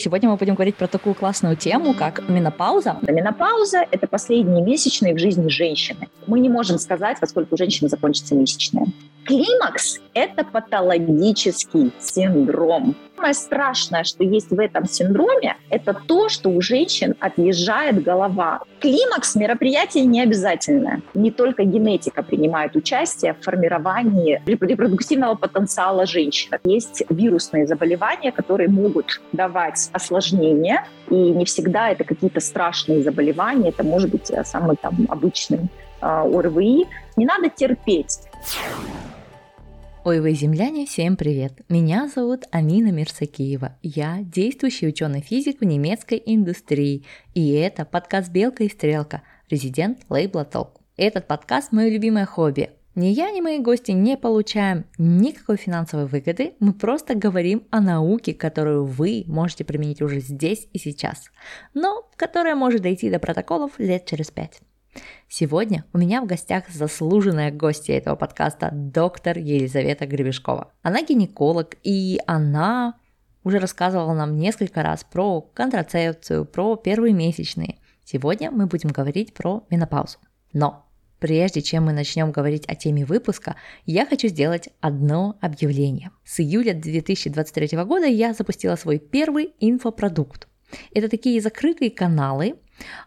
Сегодня мы будем говорить про такую классную тему, как менопауза. Менопауза – это последние месячные в жизни женщины. Мы не можем сказать, во сколько у женщины закончится месячная. Климакс – это патологический синдром. Самое страшное, что есть в этом синдроме, это то, что у женщин отъезжает голова. Климакс – мероприятие не обязательное. Не только генетика принимает участие в формировании репродуктивного потенциала женщин. Есть вирусные заболевания, которые могут давать осложнения, и не всегда это какие-то страшные заболевания, это может быть э, самый там обычный э, ОРВИ. Не надо терпеть. Ой, вы земляне, всем привет! Меня зовут Амина Мирсакиева. Я действующий ученый-физик в немецкой индустрии. И это подкаст «Белка и стрелка», резидент лейбла Толк. Этот подкаст – мое любимое хобби. Ни я, ни мои гости не получаем никакой финансовой выгоды, мы просто говорим о науке, которую вы можете применить уже здесь и сейчас, но которая может дойти до протоколов лет через пять. Сегодня у меня в гостях заслуженная гостья этого подкаста, доктор Елизавета Гребешкова. Она гинеколог, и она уже рассказывала нам несколько раз про контрацепцию, про первые месячные. Сегодня мы будем говорить про менопаузу. Но Прежде чем мы начнем говорить о теме выпуска, я хочу сделать одно объявление. С июля 2023 года я запустила свой первый инфопродукт. Это такие закрытые каналы,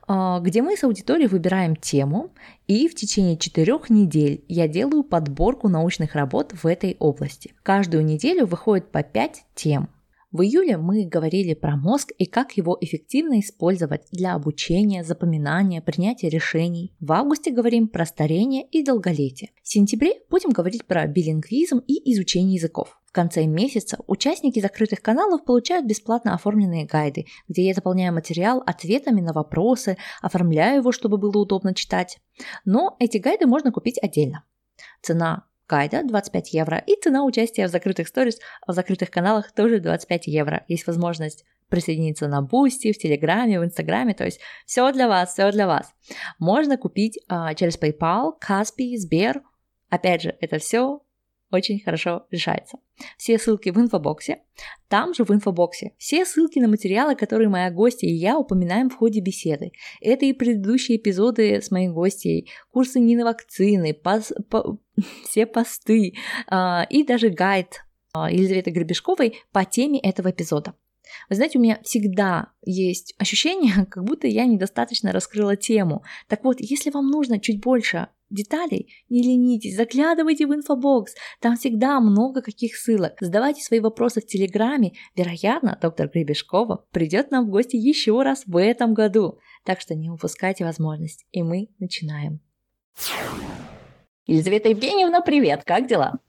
где мы с аудиторией выбираем тему, и в течение четырех недель я делаю подборку научных работ в этой области. Каждую неделю выходит по пять тем. В июле мы говорили про мозг и как его эффективно использовать для обучения, запоминания, принятия решений. В августе говорим про старение и долголетие. В сентябре будем говорить про билингвизм и изучение языков. Конце месяца участники закрытых каналов получают бесплатно оформленные гайды, где я заполняю материал ответами на вопросы, оформляю его, чтобы было удобно читать. Но эти гайды можно купить отдельно. Цена гайда 25 евро и цена участия в закрытых сторис в закрытых каналах тоже 25 евро. Есть возможность присоединиться на Boosty, в Телеграме, в Инстаграме, то есть все для вас, все для вас. Можно купить а, через PayPal, Kaspi, Сбер. Опять же, это все очень хорошо решается. Все ссылки в инфобоксе. Там же в инфобоксе все ссылки на материалы, которые моя гостья и я упоминаем в ходе беседы. Это и предыдущие эпизоды с моей гостьей, курсы Нины Вакцины, пос, по, все посты э, и даже гайд э, Елизаветы Гребешковой по теме этого эпизода. Вы знаете, у меня всегда есть ощущение, как будто я недостаточно раскрыла тему. Так вот, если вам нужно чуть больше деталей, не ленитесь, заглядывайте в инфобокс, там всегда много каких ссылок. Задавайте свои вопросы в Телеграме, вероятно, доктор Гребешкова придет нам в гости еще раз в этом году. Так что не упускайте возможность, и мы начинаем. Елизавета Евгеньевна, привет, как дела?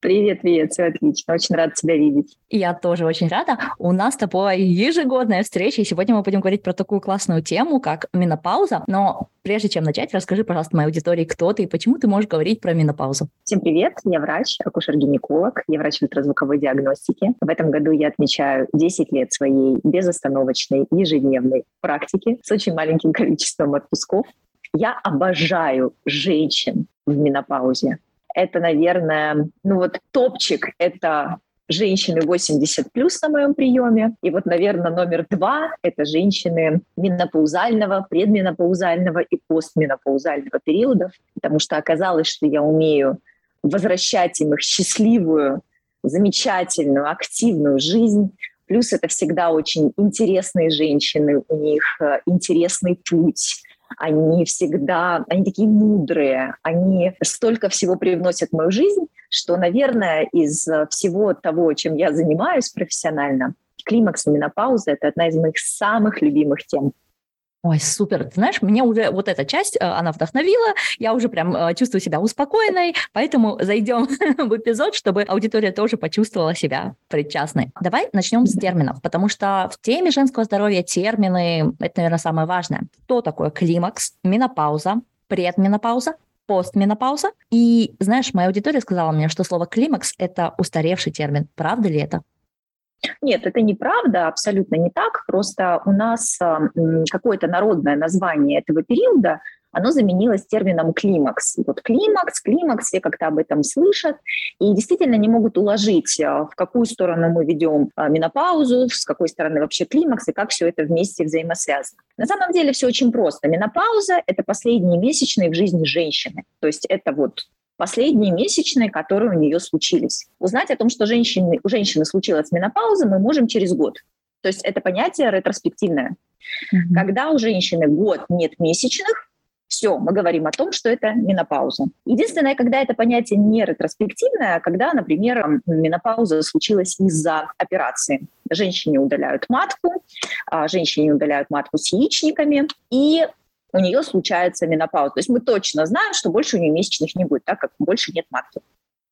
Привет, привет, все отлично. Очень рада тебя видеть. Я тоже очень рада. У нас с тобой ежегодная встреча, и сегодня мы будем говорить про такую классную тему, как менопауза. Но прежде чем начать, расскажи, пожалуйста, моей аудитории, кто ты и почему ты можешь говорить про менопаузу. Всем привет, я врач, акушер-гинеколог, я врач ультразвуковой диагностики. В этом году я отмечаю 10 лет своей безостановочной ежедневной практики с очень маленьким количеством отпусков. Я обожаю женщин в менопаузе это, наверное, ну вот топчик — это женщины 80 плюс на моем приеме. И вот, наверное, номер два — это женщины менопаузального, предменопаузального и постменопаузального периодов, потому что оказалось, что я умею возвращать им их счастливую, замечательную, активную жизнь. Плюс это всегда очень интересные женщины, у них э, интересный путь, они всегда, они такие мудрые, они столько всего привносят в мою жизнь, что, наверное, из всего того, чем я занимаюсь профессионально, климакс и менопауза – это одна из моих самых любимых тем. Ой, супер. Ты знаешь, меня уже вот эта часть, э, она вдохновила, я уже прям э, чувствую себя успокоенной, поэтому зайдем в эпизод, чтобы аудитория тоже почувствовала себя причастной. Давай начнем с терминов, потому что в теме женского здоровья термины – это, наверное, самое важное. Что такое климакс, менопауза, предменопауза, постменопауза. И, знаешь, моя аудитория сказала мне, что слово климакс – это устаревший термин. Правда ли это? Нет, это неправда, абсолютно не так. Просто у нас какое-то народное название этого периода оно заменилось термином климакс. Вот климакс, климакс, все как-то об этом слышат и действительно не могут уложить, а, в какую сторону мы ведем а, менопаузу, с какой стороны вообще климакс и как все это вместе взаимосвязано. На самом деле все очень просто. Менопауза – это последние месячные в жизни женщины. То есть это вот последние месячные, которые у нее случились. Узнать о том, что женщины, у женщины случилась менопауза, мы можем через год. То есть это понятие ретроспективное. Mm-hmm. Когда у женщины год нет месячных, все, мы говорим о том, что это менопауза. Единственное, когда это понятие не ретроспективное, а когда, например, менопауза случилась из-за операции. Женщине удаляют матку, а женщине удаляют матку с яичниками, и у нее случается менопауза. То есть мы точно знаем, что больше у нее месячных не будет, так как больше нет матки.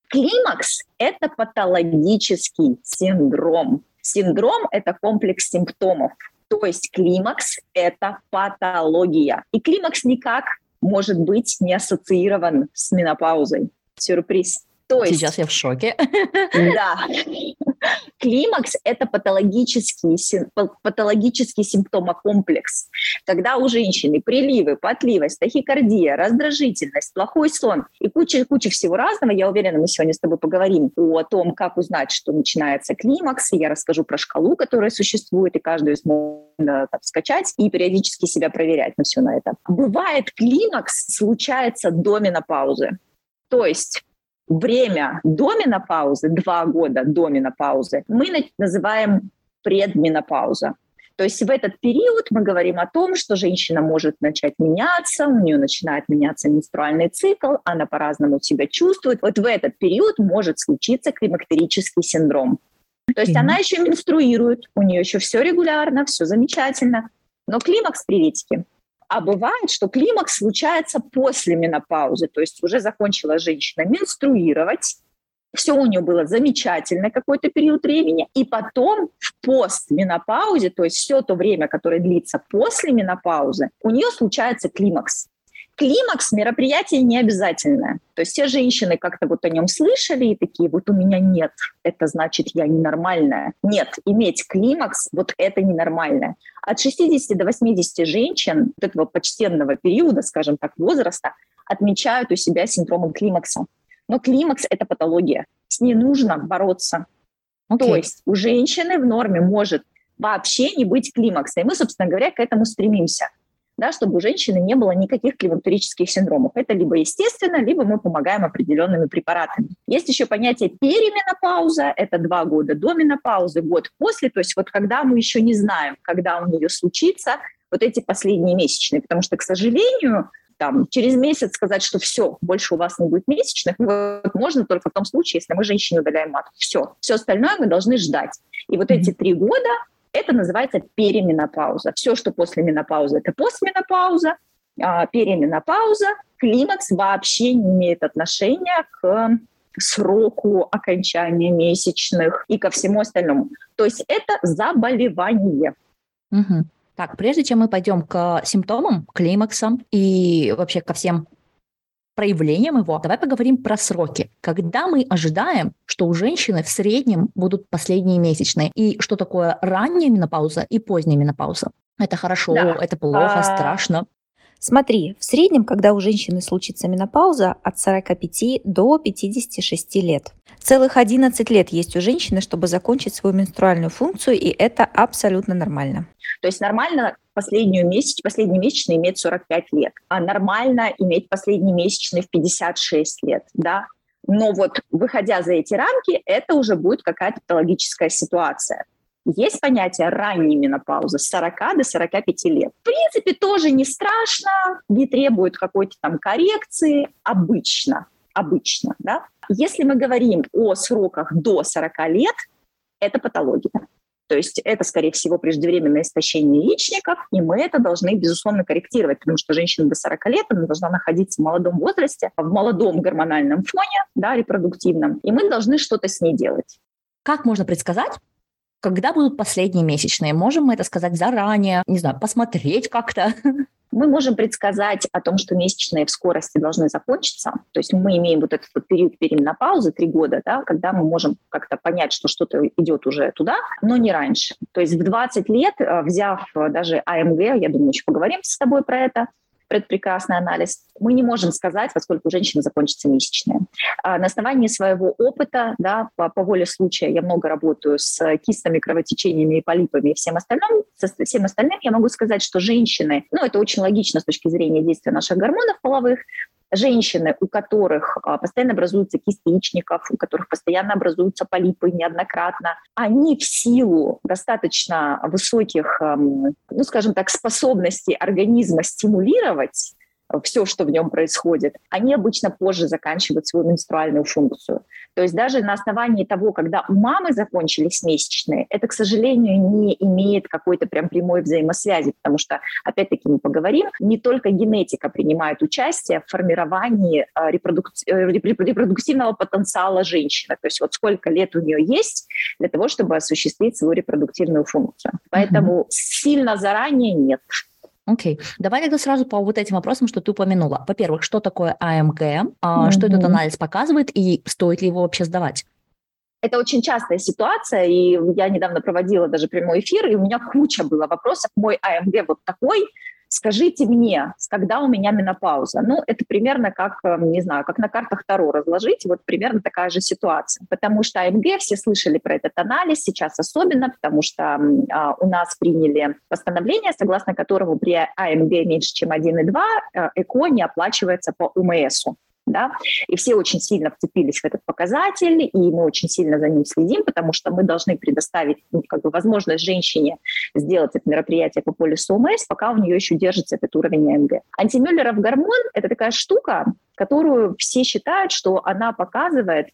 Климакс – это патологический синдром. Синдром – это комплекс симптомов. То есть климакс – это патология. И климакс никак может быть не ассоциирован с менопаузой. Сюрприз. То есть, Сейчас я в шоке. Да. Климакс – это патологический, патологический симптомокомплекс, когда у женщины приливы, потливость, тахикардия, раздражительность, плохой сон и куча-куча всего разного. Я уверена, мы сегодня с тобой поговорим о том, как узнать, что начинается климакс. Я расскажу про шкалу, которая существует, и каждую можно там, скачать и периодически себя проверять на все на это. Бывает климакс случается до менопаузы. То есть время до менопаузы, два года до менопаузы, мы называем предменопауза. То есть в этот период мы говорим о том, что женщина может начать меняться, у нее начинает меняться менструальный цикл, она по-разному себя чувствует. Вот в этот период может случиться климактерический синдром. То есть mm-hmm. она еще менструирует, у нее еще все регулярно, все замечательно, но климакс приветики. А бывает, что климакс случается после менопаузы, то есть уже закончила женщина менструировать, все у нее было замечательно какой-то период времени, и потом в постменопаузе, то есть все то время, которое длится после менопаузы, у нее случается климакс. Климакс мероприятие не обязательное. То есть все женщины как-то вот о нем слышали и такие, вот у меня нет, это значит я ненормальная. Нет, иметь климакс, вот это ненормальное. От 60 до 80 женщин вот этого почтенного периода, скажем так, возраста, отмечают у себя синдромом климакса. Но климакс – это патология. С ней нужно бороться. Okay. То есть у женщины в норме может вообще не быть климакса. И мы, собственно говоря, к этому стремимся да, чтобы у женщины не было никаких климактерических синдромов. Это либо естественно, либо мы помогаем определенными препаратами. Есть еще понятие переменопауза, это два года до менопаузы, год после, то есть вот когда мы еще не знаем, когда у нее случится вот эти последние месячные, потому что, к сожалению, там, через месяц сказать, что все, больше у вас не будет месячных, вот, можно только в том случае, если мы женщине удаляем матку. Все. Все остальное мы должны ждать. И вот эти три года это называется переменопауза. Все, что после менопаузы, это постменопауза, а переменопауза, климакс вообще не имеет отношения к сроку окончания месячных и ко всему остальному. То есть это заболевание. Угу. Так, прежде чем мы пойдем к симптомам, климаксам и вообще ко всем проявлением его, давай поговорим про сроки. Когда мы ожидаем, что у женщины в среднем будут последние месячные, и что такое ранняя менопауза и поздняя менопауза? Это хорошо, да. это плохо, а... страшно. Смотри, в среднем, когда у женщины случится менопауза, от 45 до 56 лет. Целых 11 лет есть у женщины, чтобы закончить свою менструальную функцию, и это абсолютно нормально. То есть нормально последнюю месяц, последний месячный иметь 45 лет, а нормально иметь последний месячный в 56 лет, да. Но вот выходя за эти рамки, это уже будет какая-то патологическая ситуация. Есть понятие ранней менопаузы с 40 до 45 лет. В принципе, тоже не страшно, не требует какой-то там коррекции, обычно, обычно, да. Если мы говорим о сроках до 40 лет, это патология. То есть это, скорее всего, преждевременное истощение яичников, и мы это должны, безусловно, корректировать, потому что женщина до 40 лет, она должна находиться в молодом возрасте, в молодом гормональном фоне, да, репродуктивном, и мы должны что-то с ней делать. Как можно предсказать, когда будут последние месячные? Можем мы это сказать заранее? Не знаю, посмотреть как-то? мы можем предсказать о том, что месячные в скорости должны закончиться. То есть мы имеем вот этот вот период переменопаузы, три года, да, когда мы можем как-то понять, что что-то идет уже туда, но не раньше. То есть в 20 лет, э, взяв даже АМГ, я думаю, еще поговорим с тобой про это, предпрекрасный анализ, мы не можем сказать, во сколько у женщины закончится месячная. А на основании своего опыта, да, по, по воле случая, я много работаю с кистами, кровотечениями и полипами и всем остальным, со всем остальным я могу сказать, что женщины, ну, это очень логично с точки зрения действия наших гормонов половых, женщины, у которых а, постоянно образуются кисты яичников, у которых постоянно образуются полипы неоднократно, они в силу достаточно высоких, ну, скажем так, способностей организма стимулировать все, что в нем происходит, они обычно позже заканчивают свою менструальную функцию. То есть даже на основании того, когда у мамы закончились месячные, это, к сожалению, не имеет какой-то прям прямой взаимосвязи, потому что, опять-таки, мы поговорим, не только генетика принимает участие в формировании э, репродук... Э, репродуктивного потенциала женщины. То есть вот сколько лет у нее есть для того, чтобы осуществить свою репродуктивную функцию. Поэтому mm-hmm. сильно заранее нет. Окей. Okay. Давай тогда сразу по вот этим вопросам, что ты упомянула. Во-первых, что такое АМГ, mm-hmm. что этот анализ показывает и стоит ли его вообще сдавать? Это очень частая ситуация, и я недавно проводила даже прямой эфир, и у меня куча было вопросов. Мой АМГ вот такой, скажите мне, когда у меня менопауза? Ну, это примерно как, э, не знаю, как на картах Таро разложить, вот примерно такая же ситуация. Потому что АМГ, все слышали про этот анализ, сейчас особенно, потому что а, у нас приняли постановление, согласно которому при АМГ меньше, чем 1,2, э, ЭКО не оплачивается по УМСу да, и все очень сильно вцепились в этот показатель, и мы очень сильно за ним следим, потому что мы должны предоставить ну, как бы, возможность женщине сделать это мероприятие по полису ОМС, пока у нее еще держится этот уровень АМГ. Антимюллеров гормон – это такая штука, которую все считают, что она показывает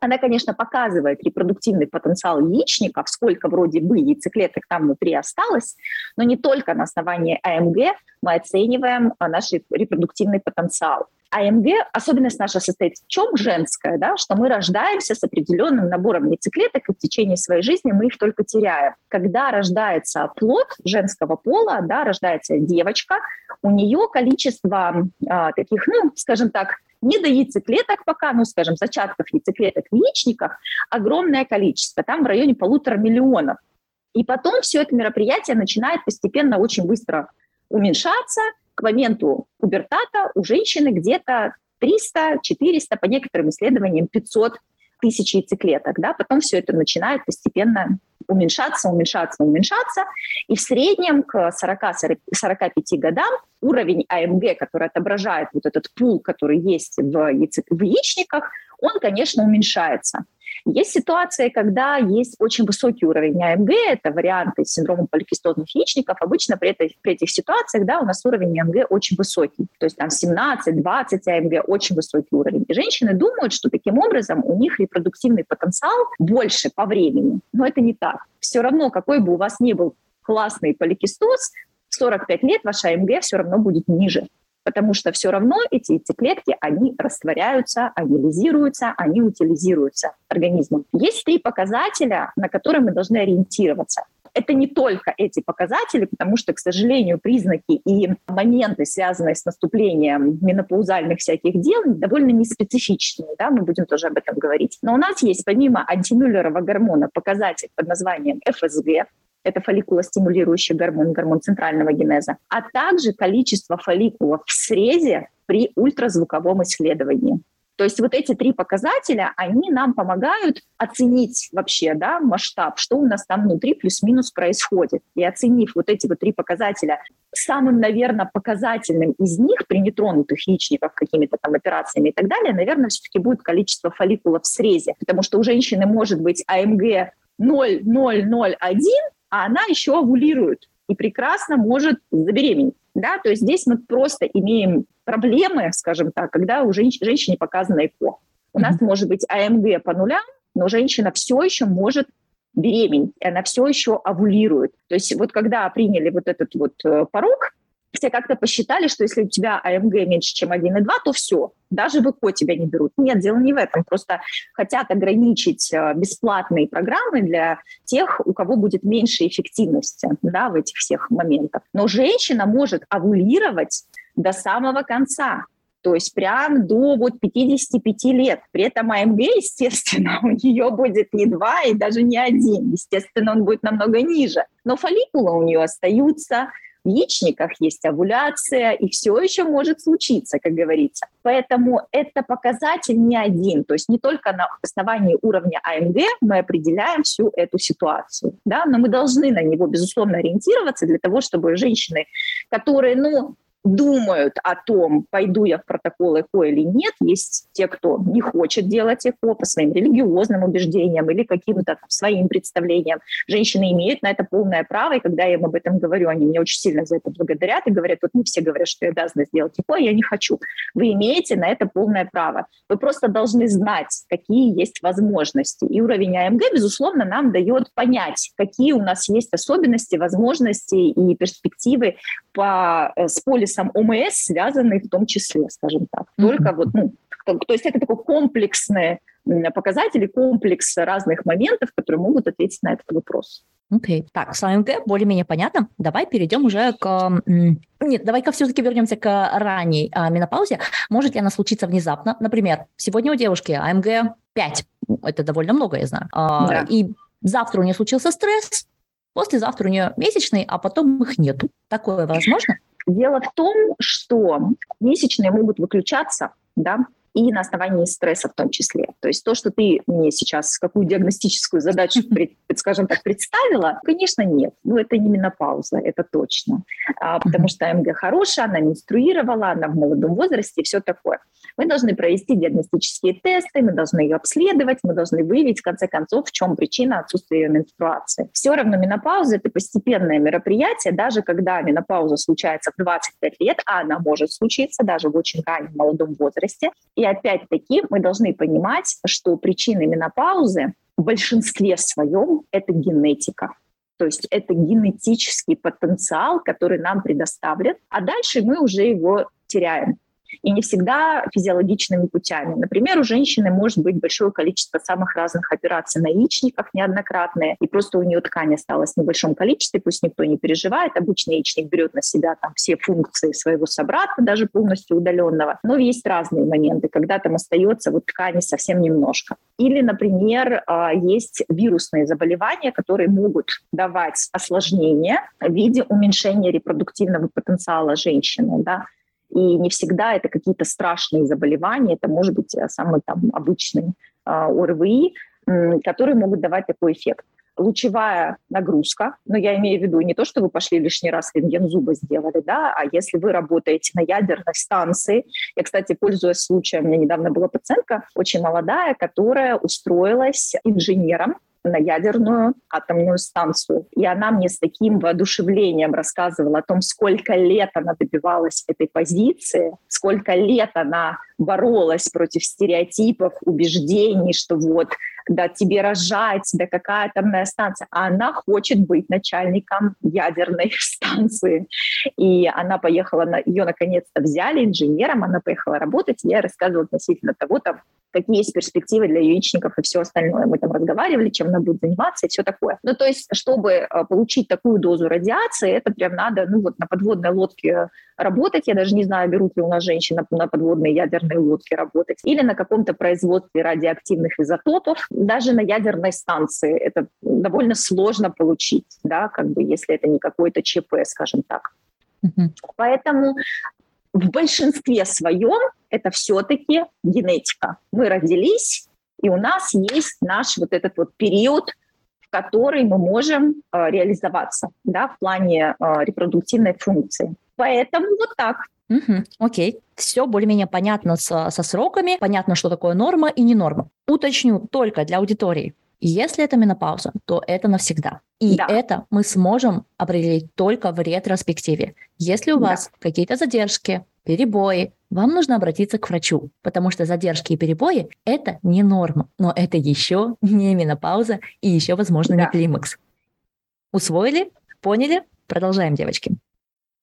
она, конечно, показывает репродуктивный потенциал яичников, сколько вроде бы яйцеклеток там внутри осталось, но не только на основании АМГ мы оцениваем а, наш репродуктивный потенциал. АМГ, особенность наша состоит в чем женская, да, что мы рождаемся с определенным набором яйцеклеток, и в течение своей жизни мы их только теряем. Когда рождается плод женского пола, да, рождается девочка, у нее количество а, таких, ну, скажем так, не до яйцеклеток пока, ну, скажем, зачатков яйцеклеток в яичниках огромное количество, там в районе полутора миллионов. И потом все это мероприятие начинает постепенно очень быстро уменьшаться, к моменту пубертата у женщины где-то 300, 400, по некоторым исследованиям 500 тысяч яйцеклеток. Да? Потом все это начинает постепенно уменьшаться, уменьшаться, уменьшаться. И в среднем к 40-45 годам уровень АМГ, который отображает вот этот пул, который есть в, яйце, в яичниках, он, конечно, уменьшается. Есть ситуации, когда есть очень высокий уровень АМГ, это варианты синдрома поликистозных яичников. Обычно при, этой, при этих ситуациях да, у нас уровень АМГ очень высокий. То есть там 17-20 АМГ очень высокий уровень. И женщины думают, что таким образом у них репродуктивный потенциал больше по времени. Но это не так. Все равно, какой бы у вас ни был классный поликистоз, в 45 лет ваш АМГ все равно будет ниже потому что все равно эти яйцеклетки, они растворяются, анилизируются, они утилизируются организмом. Есть три показателя, на которые мы должны ориентироваться. Это не только эти показатели, потому что, к сожалению, признаки и моменты, связанные с наступлением менопаузальных всяких дел, довольно неспецифичные, да, мы будем тоже об этом говорить. Но у нас есть помимо антимюллерова гормона показатель под названием ФСГ, это фолликулостимулирующий гормон, гормон центрального генеза, а также количество фолликулов в срезе при ультразвуковом исследовании. То есть вот эти три показателя, они нам помогают оценить вообще да, масштаб, что у нас там внутри плюс-минус происходит. И оценив вот эти вот три показателя, самым, наверное, показательным из них при нетронутых яичниках какими-то там операциями и так далее, наверное, все-таки будет количество фолликулов в срезе. Потому что у женщины может быть АМГ 0,001, а она еще овулирует и прекрасно может забеременеть. Да? То есть здесь мы просто имеем проблемы, скажем так, когда у женщ- женщине показано ЭКО. У нас может быть АМГ по нулям, но женщина все еще может беременеть, и она все еще овулирует. То есть вот когда приняли вот этот вот э, порог, все как-то посчитали, что если у тебя АМГ меньше, чем 1,2, то все, даже в ЭКО тебя не берут. Нет, дело не в этом. Просто хотят ограничить э, бесплатные программы для тех, у кого будет меньше эффективности да, в этих всех моментах. Но женщина может овулировать до самого конца. То есть прям до вот 55 лет. При этом АМГ, естественно, у нее будет не 2 и даже не 1. Естественно, он будет намного ниже. Но фолликулы у нее остаются, в яичниках есть овуляция, и все еще может случиться, как говорится. Поэтому это показатель не один, то есть не только на основании уровня АМГ мы определяем всю эту ситуацию, да, но мы должны на него, безусловно, ориентироваться для того, чтобы женщины, которые, ну, думают о том, пойду я в протокол ЭКО или нет. Есть те, кто не хочет делать ЭКО по своим религиозным убеждениям или каким-то своим представлениям. Женщины имеют на это полное право, и когда я им об этом говорю, они меня очень сильно за это благодарят и говорят, вот не все говорят, что я обязана сделать ЭКО, а я не хочу. Вы имеете на это полное право. Вы просто должны знать, какие есть возможности. И уровень АМГ, безусловно, нам дает понять, какие у нас есть особенности, возможности и перспективы по, э, с полисом ОМС, связанные в том числе, скажем так. Только mm-hmm. вот, ну, то есть это такой комплексный показатели, комплекс разных моментов, которые могут ответить на этот вопрос. Окей. Okay. Так, с АМГ более-менее понятно. Давай перейдем уже к... Нет, давай-ка все-таки вернемся к ранней а, менопаузе. Может ли она случиться внезапно? Например, сегодня у девушки АМГ 5. Это довольно много, я знаю. А, да. И завтра у нее случился стресс, Послезавтра у нее месячные, а потом их нету. Такое возможно? Дело в том, что месячные могут выключаться, да, и на основании стресса в том числе. То есть то, что ты мне сейчас, какую диагностическую задачу, скажем так, представила, конечно, нет. Ну, это не менопауза, это точно. А, потому что АМГ хорошая, она менструировала, она в молодом возрасте и все такое. Мы должны провести диагностические тесты, мы должны ее обследовать, мы должны выявить, в конце концов, в чем причина отсутствия ее менструации. Все равно менопауза – это постепенное мероприятие, даже когда менопауза случается в 25 лет, а она может случиться даже в очень раннем молодом возрасте. И опять-таки мы должны понимать, что причины менопаузы в большинстве своем – это генетика. То есть это генетический потенциал, который нам предоставлен, а дальше мы уже его теряем и не всегда физиологичными путями. Например, у женщины может быть большое количество самых разных операций на яичниках неоднократные, и просто у нее ткань осталась в небольшом количестве, пусть никто не переживает. Обычный яичник берет на себя там все функции своего собрата, даже полностью удаленного. Но есть разные моменты, когда там остается вот ткани совсем немножко. Или, например, а, есть вирусные заболевания, которые могут давать осложнения в виде уменьшения репродуктивного потенциала женщины. Да? И не всегда это какие-то страшные заболевания, это может быть э, самый там обычный э, ОРВИ, которые могут давать такой эффект. Лучевая нагрузка, но я имею в виду не то, что вы пошли лишний раз рентген зуба сделали, да, а если вы работаете на ядерной станции. Я, кстати, пользуясь случаем, у меня недавно была пациентка, очень молодая, которая устроилась инженером на ядерную атомную станцию. И она мне с таким воодушевлением рассказывала о том, сколько лет она добивалась этой позиции, сколько лет она боролась против стереотипов, убеждений, что вот да тебе рожать, да какая атомная станция. А она хочет быть начальником ядерной станции. И она поехала, на, ее наконец-то взяли инженером, она поехала работать, и я рассказывала относительно того, там, какие есть перспективы для яичников и все остальное. Мы там разговаривали, чем она будет заниматься и все такое. Ну, то есть, чтобы э, получить такую дозу радиации, это прям надо, ну, вот на подводной лодке работать. Я даже не знаю, берут ли у нас женщины на подводной ядерной лодке работать. Или на каком-то производстве радиоактивных изотопов. Даже на ядерной станции это довольно сложно получить, да, как бы, если это не какой-то ЧП, скажем так. Поэтому в большинстве своем это все-таки генетика. Мы родились, и у нас есть наш вот этот вот период, в который мы можем э, реализоваться да, в плане э, репродуктивной функции. Поэтому вот так. Угу, окей, все более-менее понятно со, со сроками, понятно, что такое норма и не норма. Уточню только для аудитории. Если это менопауза, то это навсегда. И да. это мы сможем определить только в ретроспективе. Если у да. вас какие-то задержки, перебои, вам нужно обратиться к врачу, потому что задержки и перебои – это не норма, но это еще не менопауза и еще, возможно, да. не климакс. Усвоили? Поняли? Продолжаем, девочки.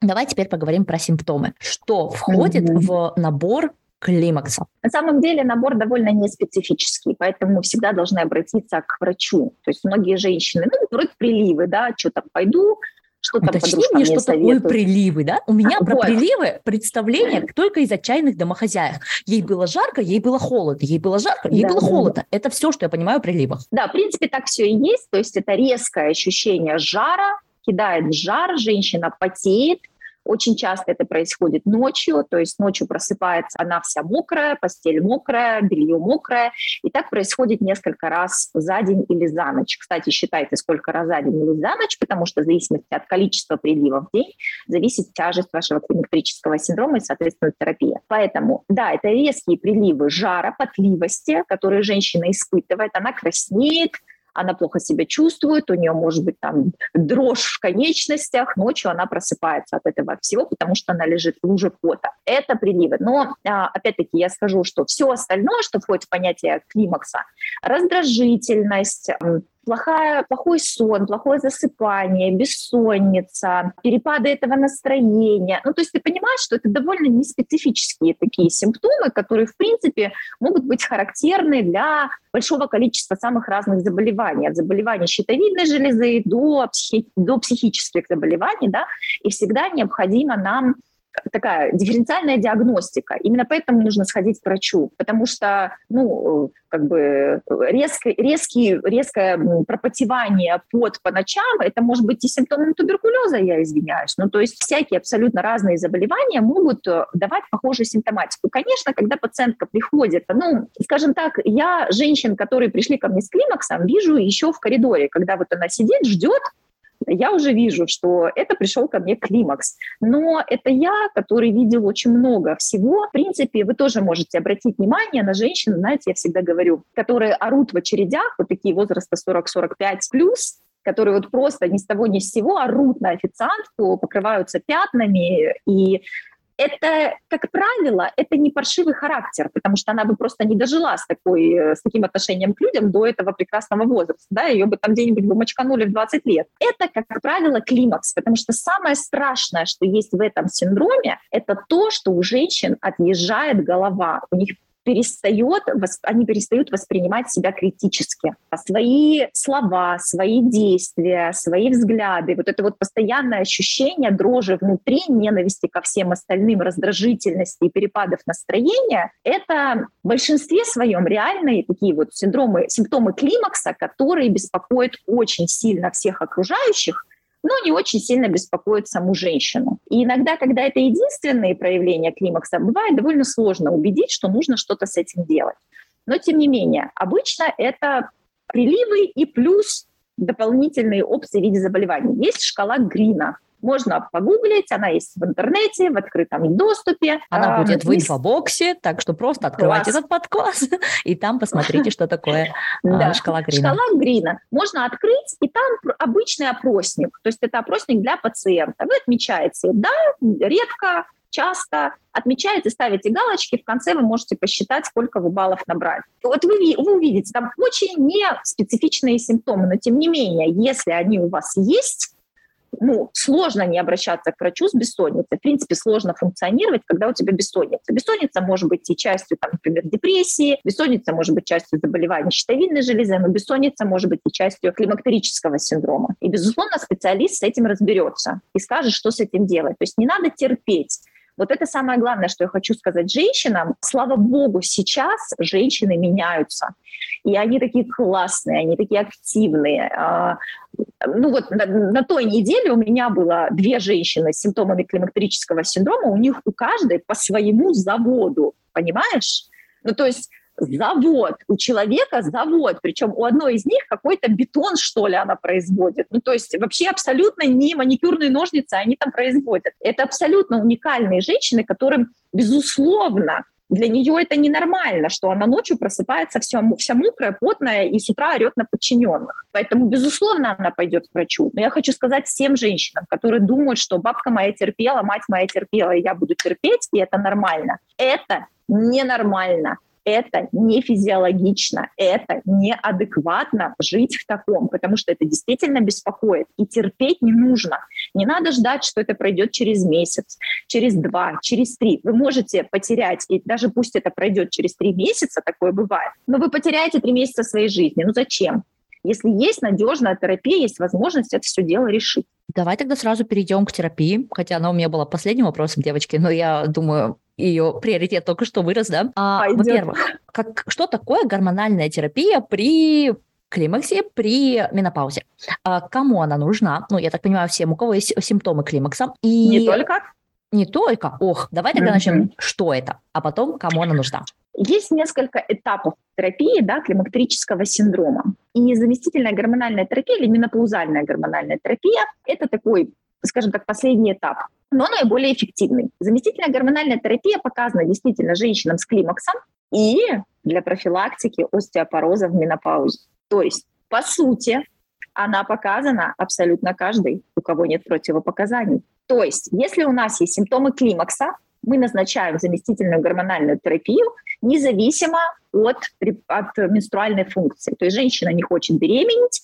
Давай теперь поговорим про симптомы. Что входит mm-hmm. в набор климакса? На самом деле набор довольно неспецифический, поэтому всегда должны обратиться к врачу. То есть многие женщины, ну, вроде приливы, да, что там, пойду, что там Уточни мне, что советует. такое приливы, да? У меня а, про вот. приливы представление только из отчаянных домохозяек. Ей было жарко, ей было холодно, ей было жарко, ей да, было да, холодно. Да. Это все, что я понимаю о приливах. Да, в принципе, так все и есть. То есть это резкое ощущение жара, кидает в жар, женщина потеет, очень часто это происходит ночью, то есть ночью просыпается она вся мокрая, постель мокрая, белье мокрое. И так происходит несколько раз за день или за ночь. Кстати, считайте, сколько раз за день или за ночь, потому что в зависимости от количества приливов в день зависит тяжесть вашего климактерического синдрома и, соответственно, терапия. Поэтому, да, это резкие приливы жара, потливости, которые женщина испытывает. Она краснеет, она плохо себя чувствует, у нее может быть там дрожь в конечностях, ночью она просыпается от этого всего, потому что она лежит в луже пота. Это приливы. Но, а, опять-таки, я скажу, что все остальное, что входит в понятие климакса, раздражительность, плохая, плохой сон, плохое засыпание, бессонница, перепады этого настроения. Ну, то есть ты понимаешь, что это довольно неспецифические такие симптомы, которые, в принципе, могут быть характерны для большого количества самых разных заболеваний, от заболеваний щитовидной железы до, психи- до психических заболеваний, да, и всегда необходимо нам такая дифференциальная диагностика. Именно поэтому нужно сходить к врачу, потому что, ну, как бы резко, резкий, резкое пропотевание под по ночам, это может быть и симптомом туберкулеза, я извиняюсь. Ну, то есть всякие абсолютно разные заболевания могут э, давать похожую симптоматику. Конечно, когда пациентка приходит, ну, скажем так, я женщин, которые пришли ко мне с климаксом, вижу еще в коридоре, когда вот она сидит, ждет, я уже вижу, что это пришел ко мне климакс. Но это я, который видел очень много всего. В принципе, вы тоже можете обратить внимание на женщин, знаете, я всегда говорю, которые орут в очередях, вот такие возраста 40-45 плюс, которые вот просто ни с того ни с сего орут на официантку, покрываются пятнами, и это, как правило, это не паршивый характер, потому что она бы просто не дожила с, такой, э, с таким отношением к людям до этого прекрасного возраста, да, ее бы там где-нибудь бы мочканули в 20 лет. Это, как правило, климакс, потому что самое страшное, что есть в этом синдроме, это то, что у женщин отъезжает голова, у них перестает, они перестают воспринимать себя критически. А свои слова, свои действия, свои взгляды, вот это вот постоянное ощущение дрожи внутри, ненависти ко всем остальным, раздражительности и перепадов настроения, это в большинстве своем реальные такие вот синдромы, симптомы климакса, которые беспокоят очень сильно всех окружающих, но не очень сильно беспокоит саму женщину. И иногда, когда это единственные проявления климакса, бывает довольно сложно убедить, что нужно что-то с этим делать. Но тем не менее, обычно это приливы и плюс дополнительные опции в виде заболеваний. Есть шкала Грина. Можно погуглить, она есть в интернете, в открытом доступе. Она а, будет в инфобоксе, так что просто открывайте Класс. этот подкаст, и там посмотрите, что такое а, шкала Грина. Шкала Грина. Можно открыть, и там обычный опросник. То есть это опросник для пациента. Вы отмечаете, да, редко, часто отмечаете, ставите галочки, в конце вы можете посчитать, сколько вы баллов набрали. Вот вы, вы увидите, там очень не специфичные симптомы, но тем не менее, если они у вас есть, ну, сложно не обращаться к врачу с бессонницей. В принципе, сложно функционировать, когда у тебя бессонница. Бессонница может быть и частью, там, например, депрессии, бессонница может быть частью заболевания щитовидной железы, но бессонница может быть и частью климактерического синдрома. И, безусловно, специалист с этим разберется и скажет, что с этим делать. То есть не надо терпеть. Вот это самое главное, что я хочу сказать женщинам. Слава богу, сейчас женщины меняются. И они такие классные, они такие активные. А, ну вот на, на той неделе у меня было две женщины с симптомами климактерического синдрома. У них у каждой по своему заводу, понимаешь? Ну то есть завод, у человека завод, причем у одной из них какой-то бетон, что ли, она производит. Ну, то есть вообще абсолютно не маникюрные ножницы они там производят. Это абсолютно уникальные женщины, которым, безусловно, для нее это ненормально, что она ночью просыпается вся, вся мокрая, потная и с утра орет на подчиненных. Поэтому, безусловно, она пойдет к врачу. Но я хочу сказать всем женщинам, которые думают, что бабка моя терпела, мать моя терпела, и я буду терпеть, и это нормально. Это ненормально это не физиологично, это неадекватно жить в таком, потому что это действительно беспокоит. И терпеть не нужно. Не надо ждать, что это пройдет через месяц, через два, через три. Вы можете потерять, и даже пусть это пройдет через три месяца, такое бывает, но вы потеряете три месяца своей жизни. Ну зачем? Если есть надежная терапия, есть возможность это все дело решить. Давай тогда сразу перейдем к терапии, хотя она у меня была последним вопросом, девочки, но я думаю, ее приоритет только что вырос, да? А, во-первых, как, что такое гормональная терапия при климаксе при менопаузе. А кому она нужна? Ну, я так понимаю, всем, у кого есть симптомы климакса. И... Не только? Не только. Ох, давай тогда mm-hmm. начнем, что это, а потом кому она нужна. Есть несколько этапов терапии да, климактерического синдрома. И заместительная гормональная терапия или менопаузальная гормональная терапия – это такой, скажем так, последний этап, но наиболее эффективный. Заместительная гормональная терапия показана действительно женщинам с климаксом и для профилактики остеопороза в менопаузе. То есть, по сути, она показана абсолютно каждой, у кого нет противопоказаний. То есть, если у нас есть симптомы климакса, мы назначаем заместительную гормональную терапию независимо от, от менструальной функции. То есть женщина не хочет беременеть,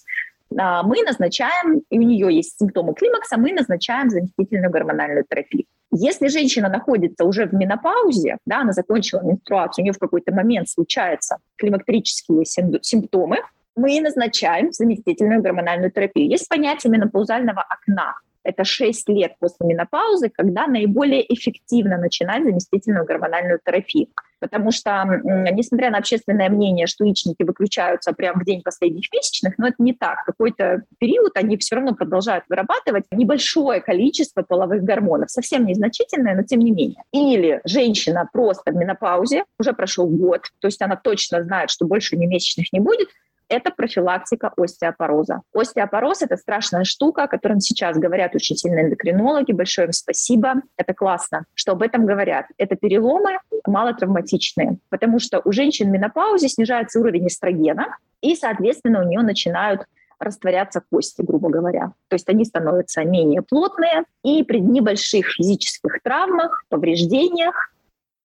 а, мы назначаем, и у нее есть симптомы климакса, мы назначаем заместительную гормональную терапию. Если женщина находится уже в менопаузе, да, она закончила менструацию, у нее в какой-то момент случаются климактерические симптомы, мы назначаем заместительную гормональную терапию. Есть понятие менопаузального окна. Это 6 лет после менопаузы, когда наиболее эффективно начинать заместительную гормональную терапию. Потому что, несмотря на общественное мнение, что яичники выключаются прямо в день последних месячных, но это не так. Какой-то период они все равно продолжают вырабатывать небольшое количество половых гормонов, совсем незначительное, но тем не менее. Или женщина просто в менопаузе, уже прошел год, то есть она точно знает, что больше ни месячных не будет, это профилактика остеопороза. Остеопороз – это страшная штука, о которой сейчас говорят очень сильно эндокринологи. Большое им спасибо. Это классно, что об этом говорят. Это переломы малотравматичные, потому что у женщин в менопаузе снижается уровень эстрогена, и, соответственно, у нее начинают растворяться кости, грубо говоря. То есть они становятся менее плотные, и при небольших физических травмах, повреждениях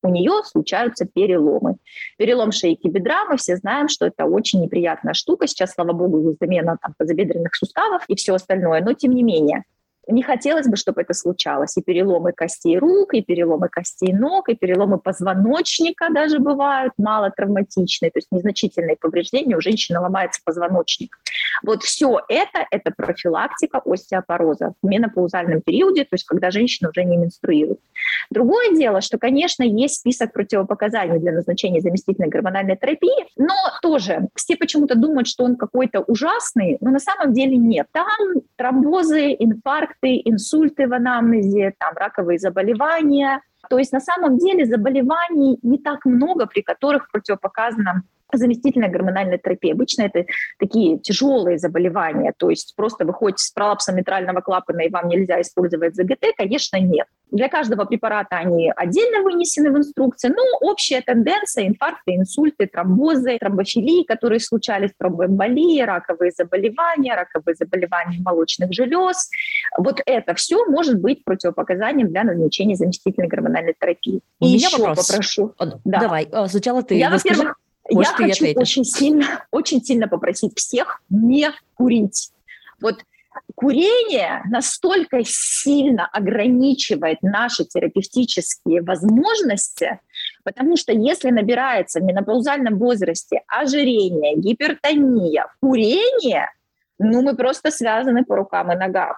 у нее случаются переломы. Перелом шейки бедра, мы все знаем, что это очень неприятная штука. Сейчас, слава богу, замена там, тазобедренных суставов и все остальное. Но тем не менее, не хотелось бы, чтобы это случалось. И переломы костей рук, и переломы костей ног, и переломы позвоночника даже бывают мало травматичные, то есть незначительные повреждения, у женщины ломается позвоночник. Вот все это – это профилактика остеопороза в менопаузальном периоде, то есть когда женщина уже не менструирует. Другое дело, что, конечно, есть список противопоказаний для назначения заместительной гормональной терапии, но тоже все почему-то думают, что он какой-то ужасный, но на самом деле нет. Там тромбозы, инфаркты, инсульты в анамнезе, там раковые заболевания. То есть на самом деле заболеваний не так много, при которых противопоказано заместительная гормональная терапия. Обычно это такие тяжелые заболевания, то есть просто вы ходите с пролапсом митрального клапана и вам нельзя использовать ЗГТ, конечно, нет. Для каждого препарата они отдельно вынесены в инструкции, но общая тенденция – инфаркты, инсульты, тромбозы, тромбофилии, которые случались, тромбоэмболии, раковые заболевания, раковые заболевания молочных желез. Вот это все может быть противопоказанием для назначения заместительной гормональной терапии. У И меня еще вопрос. попрошу. Да. Давай, э, сначала ты. Я, во-первых, может, я хочу ответишь. очень сильно, очень сильно попросить всех не курить. Вот курение настолько сильно ограничивает наши терапевтические возможности, потому что если набирается в менопаузальном возрасте ожирение, гипертония, курение, ну мы просто связаны по рукам и ногам.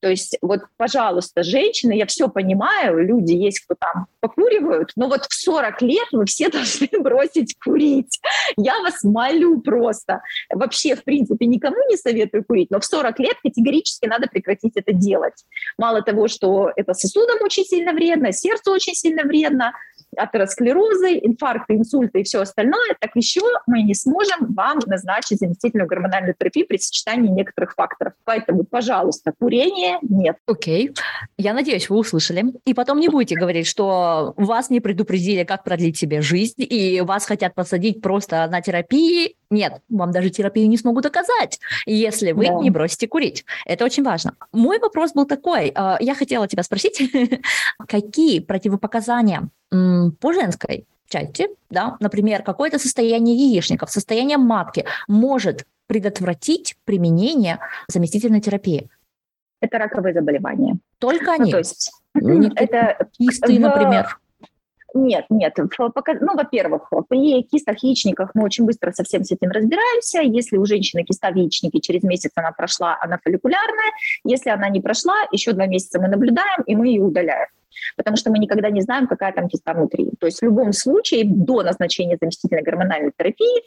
То есть вот, пожалуйста, женщины, я все понимаю, люди есть, кто там покуривают, но вот в 40 лет мы все должны бросить курить. Я вас молю просто. Вообще, в принципе, никому не советую курить, но в 40 лет категорически надо прекратить это делать. Мало того, что это сосудам очень сильно вредно, сердцу очень сильно вредно, атеросклерозы, инфаркты, инсульты и все остальное, так еще мы не сможем вам назначить заместительную гормональную терапию при сочетании некоторых факторов. Поэтому, пожалуйста, курение нет. Окей. Okay. Я надеюсь, вы услышали. И потом не будете говорить, что вас не предупредили, как продлить себе жизнь, и вас хотят посадить просто на терапии. Нет, вам даже терапию не смогут оказать, если вы да. не бросите курить. Это очень важно. Мой вопрос был такой. А, я хотела тебя спросить, какие противопоказания по женской части, да, например, какое-то состояние яичников, состояние матки может предотвратить применение заместительной терапии? Это раковые заболевания. Только они? Ну, то есть это кисты, в... например. Нет, нет. Ну, во-первых, при кистах яичниках мы очень быстро совсем с этим разбираемся. Если у женщины киста в яичнике, через месяц она прошла, она фолликулярная. Если она не прошла, еще два месяца мы наблюдаем, и мы ее удаляем потому что мы никогда не знаем, какая там киста внутри. То есть в любом случае до назначения заместительной гормональной терапии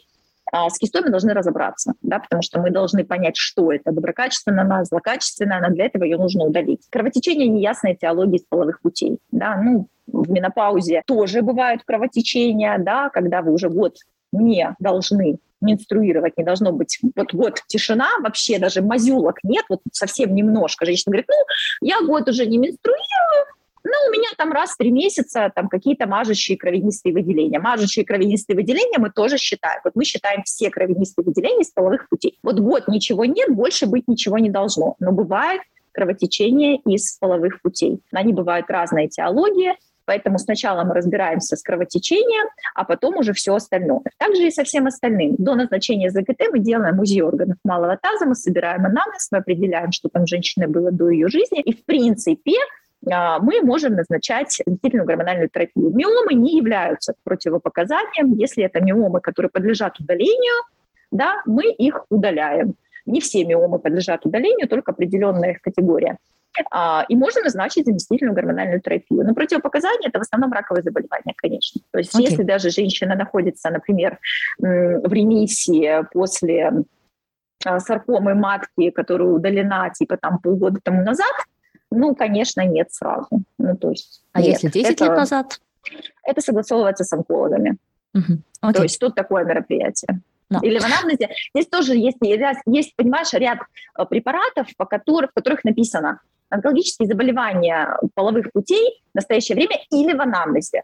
с кистой мы должны разобраться, да, потому что мы должны понять, что это, доброкачественная она, злокачественная она, для этого ее нужно удалить. Кровотечение – неясная теология из половых путей, да, ну, в менопаузе тоже бывают кровотечения, да, когда вы уже год не должны менструировать, не должно быть вот год тишина, вообще даже мазюлок нет, вот совсем немножко. Женщина говорит, ну, я год уже не менструирую, ну, у меня там раз в три месяца там какие-то мажущие кровянистые выделения. Мажущие кровянистые выделения мы тоже считаем. Вот мы считаем все кровянистые выделения с половых путей. Вот год ничего нет, больше быть ничего не должно. Но бывает кровотечение из половых путей. Они бывают разные теологии, Поэтому сначала мы разбираемся с кровотечением, а потом уже все остальное. Также и со всем остальным. До назначения ЗГТ мы делаем УЗИ органов малого таза, мы собираем анамнез, мы определяем, что там женщина было до ее жизни. И в принципе мы можем назначать длительную гормональную терапию. Миомы не являются противопоказанием. Если это миомы, которые подлежат удалению, да, мы их удаляем. Не все миомы подлежат удалению, только определенная их категория. А, и можно назначить заместительную гормональную терапию. Но противопоказания – это в основном раковые заболевания, конечно. То есть okay. если даже женщина находится, например, в ремиссии после а, саркомы матки, которая удалена типа там полгода тому назад, ну, конечно, нет сразу. Ну, то есть, а нет, если 10 это, лет назад? Это согласовывается с онкологами. Угу. Okay. То есть тут такое мероприятие. No. Или в анамнезе. Здесь тоже есть, есть, понимаешь, ряд э, препаратов, по которых, в которых написано онкологические заболевания половых путей в настоящее время или в анамнезе.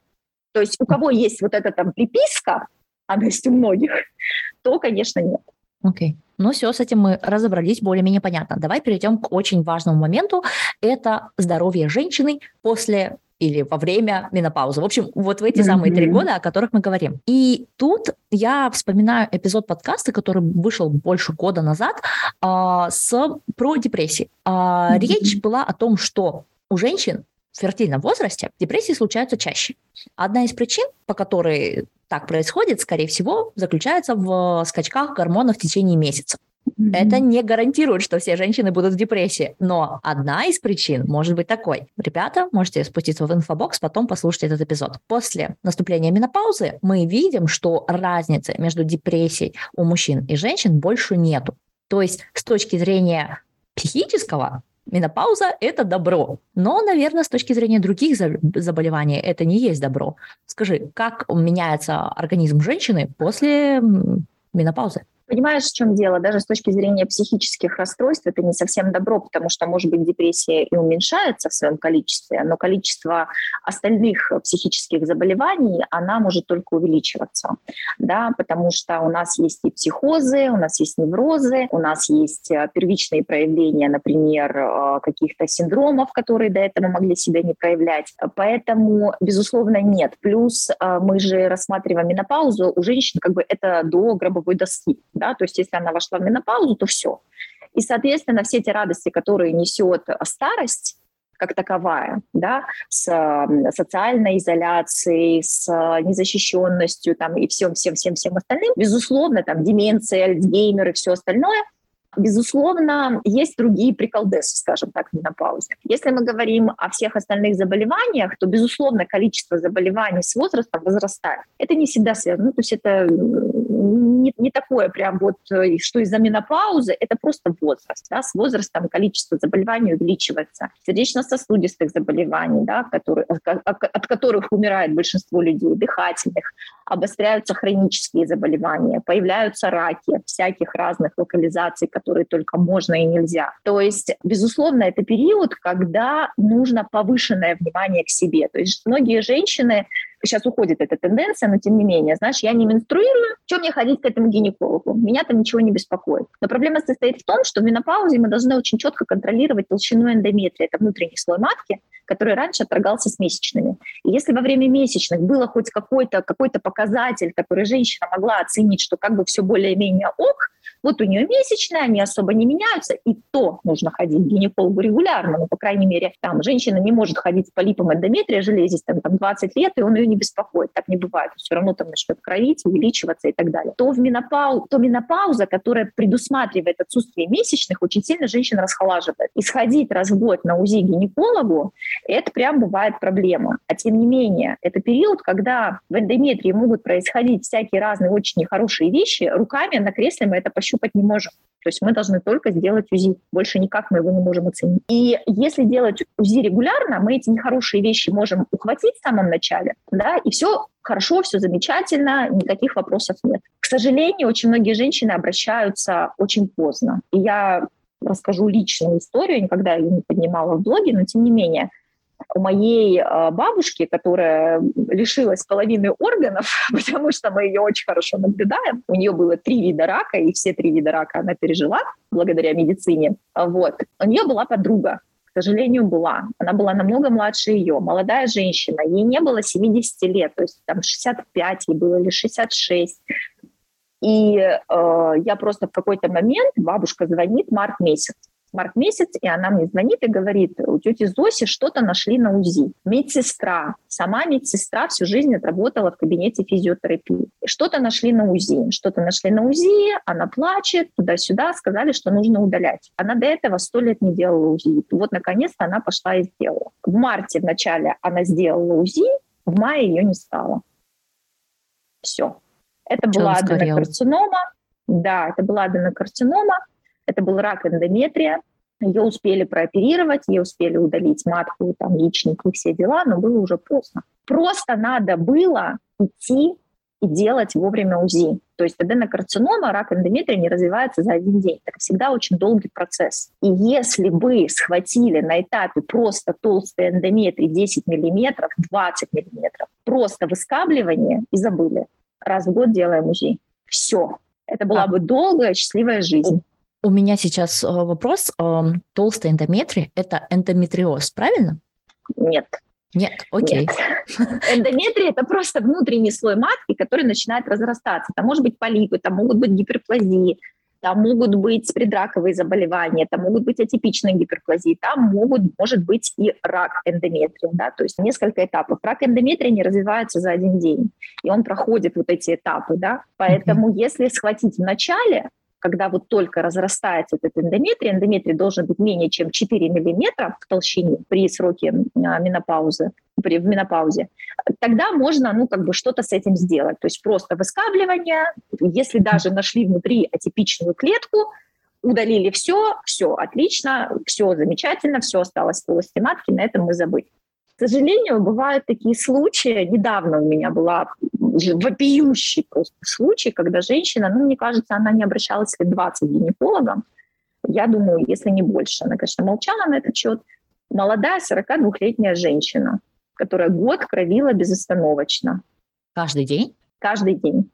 То есть у кого есть вот эта там приписка, она есть у многих, то, конечно, нет. Окей. Okay. Ну все, с этим мы разобрались, более-менее понятно. Давай перейдем к очень важному моменту. Это здоровье женщины после или во время менопаузы. В общем, вот в эти самые три года, о которых мы говорим. И тут я вспоминаю эпизод подкаста, который вышел больше года назад, э, с, про депрессии. Э, речь была о том, что у женщин в фертильном возрасте депрессии случаются чаще. Одна из причин, по которой так происходит, скорее всего, заключается в скачках гормонов в течение месяца. Mm-hmm. Это не гарантирует, что все женщины будут в депрессии, но одна из причин может быть такой. Ребята, можете спуститься в инфобокс, потом послушать этот эпизод. После наступления менопаузы мы видим, что разницы между депрессией у мужчин и женщин больше нету. То есть с точки зрения психического Менопауза – это добро. Но, наверное, с точки зрения других заболеваний это не есть добро. Скажи, как меняется организм женщины после менопаузы? Понимаешь, в чем дело? Даже с точки зрения психических расстройств это не совсем добро, потому что, может быть, депрессия и уменьшается в своем количестве, но количество остальных психических заболеваний, она может только увеличиваться, да, потому что у нас есть и психозы, у нас есть неврозы, у нас есть э, первичные проявления, например, э, каких-то синдромов, которые до этого могли себя не проявлять. Поэтому, безусловно, нет. Плюс э, мы же рассматриваем менопаузу у женщин, как бы это до гробовой доски да, то есть если она вошла в менопаузу, то все. И, соответственно, все эти радости, которые несет старость, как таковая, да, с социальной изоляцией, с незащищенностью там, и всем, всем, всем, всем остальным, безусловно, там, деменция, Альцгеймер и все остальное – Безусловно, есть другие приколдесы, скажем так, в менопаузе. Если мы говорим о всех остальных заболеваниях, то, безусловно, количество заболеваний с возрастом возрастает. Это не всегда связано, ну, то есть это не, не такое прям вот, э, что из-за менопаузы, это просто возраст. Да? С возрастом количество заболеваний увеличивается. Сердечно-сосудистых заболеваний, да, которые, от которых умирает большинство людей, дыхательных, обостряются хронические заболевания, появляются раки всяких разных локализаций, которые только можно и нельзя. То есть, безусловно, это период, когда нужно повышенное внимание к себе. То есть многие женщины сейчас уходит эта тенденция, но тем не менее, знаешь, я не менструирую, чем мне ходить к этому гинекологу? Меня там ничего не беспокоит. Но проблема состоит в том, что в менопаузе мы должны очень четко контролировать толщину эндометрия, это внутренний слой матки, который раньше отторгался с месячными. И если во время месячных было хоть какой-то какой показатель, который женщина могла оценить, что как бы все более-менее ок, Вот у нее месячные, они особо не меняются, и то нужно ходить к гинекологу регулярно, ну, по крайней мере, там, женщина не может ходить с полипом эндометрия, железистым, там, там 20 лет, и он ее не беспокоит, так не бывает, все равно там начнет кровить, увеличиваться и так далее. То, в менопау... то менопауза, которая предусматривает отсутствие месячных, очень сильно женщин расхолаживает. И сходить раз в год на УЗИ гинекологу, это прям бывает проблема. А тем не менее, это период, когда в эндометрии могут происходить всякие разные очень нехорошие вещи, руками на кресле мы это пощупать не можем. То есть мы должны только сделать УЗИ. Больше никак мы его не можем оценить. И если делать УЗИ регулярно, мы эти нехорошие вещи можем ухватить в самом начале, да, и все хорошо, все замечательно, никаких вопросов нет. К сожалению, очень многие женщины обращаются очень поздно. И я расскажу личную историю, никогда ее не поднимала в блоге, но тем не менее у моей а, бабушки, которая лишилась половины органов, потому что мы ее очень хорошо наблюдаем. У нее было три вида рака, и все три вида рака она пережила благодаря медицине. Вот. У нее была подруга, к сожалению, была. Она была намного младше ее, молодая женщина. Ей не было 70 лет, то есть там 65 ей было или 66. И э, я просто в какой-то момент, бабушка звонит, март месяц, март месяц, и она мне звонит и говорит, у тети Зоси что-то нашли на УЗИ. Медсестра, сама медсестра всю жизнь отработала в кабинете физиотерапии. Что-то нашли на УЗИ, что-то нашли на УЗИ, она плачет, туда-сюда, сказали, что нужно удалять. Она до этого сто лет не делала УЗИ. Вот, наконец-то, она пошла и сделала. В марте в начале она сделала УЗИ, в мае ее не стало. Все. Это Что была аденокарцинома. Да, это была аденокарцинома. Это был рак эндометрия. Ее успели прооперировать, ее успели удалить матку, там, яичник и все дела, но было уже поздно. Просто надо было идти и делать вовремя УЗИ. То есть аденокарцинома, рак эндометрия не развивается за один день. Это всегда очень долгий процесс. И если бы схватили на этапе просто толстый эндометрий 10 миллиметров, 20 миллиметров, просто выскабливание и забыли. Раз в год делаем УЗИ. Все. Это была а. бы долгая, счастливая жизнь. У меня сейчас э, вопрос. Толстая эндометрия – это эндометриоз, правильно? Нет. Нет, окей. Нет. Эндометрия – это просто внутренний слой матки, который начинает разрастаться. Там может быть полипы, там могут быть гиперплазии, там могут быть предраковые заболевания, там могут быть атипичные гиперплазии, там могут, может быть и рак эндометрия, да, то есть несколько этапов. Рак эндометрия не развивается за один день, и он проходит вот эти этапы, да, поэтому mm-hmm. если схватить в начале, когда вот только разрастается этот эндометрий, эндометрий должен быть менее чем 4 мм в толщине при сроке а, менопаузы, при, в менопаузе, тогда можно, ну, как бы что-то с этим сделать. То есть просто выскабливание, если даже нашли внутри атипичную клетку, удалили все, все отлично, все замечательно, все осталось в полости матки, на этом мы забыли. К сожалению, бывают такие случаи. Недавно у меня была вопиющий просто случай, когда женщина, ну, мне кажется, она не обращалась лет 20 к гинекологам. Я думаю, если не больше. Она, конечно, молчала на этот счет. Молодая 42-летняя женщина, которая год кровила безостановочно. Каждый день? Каждый день.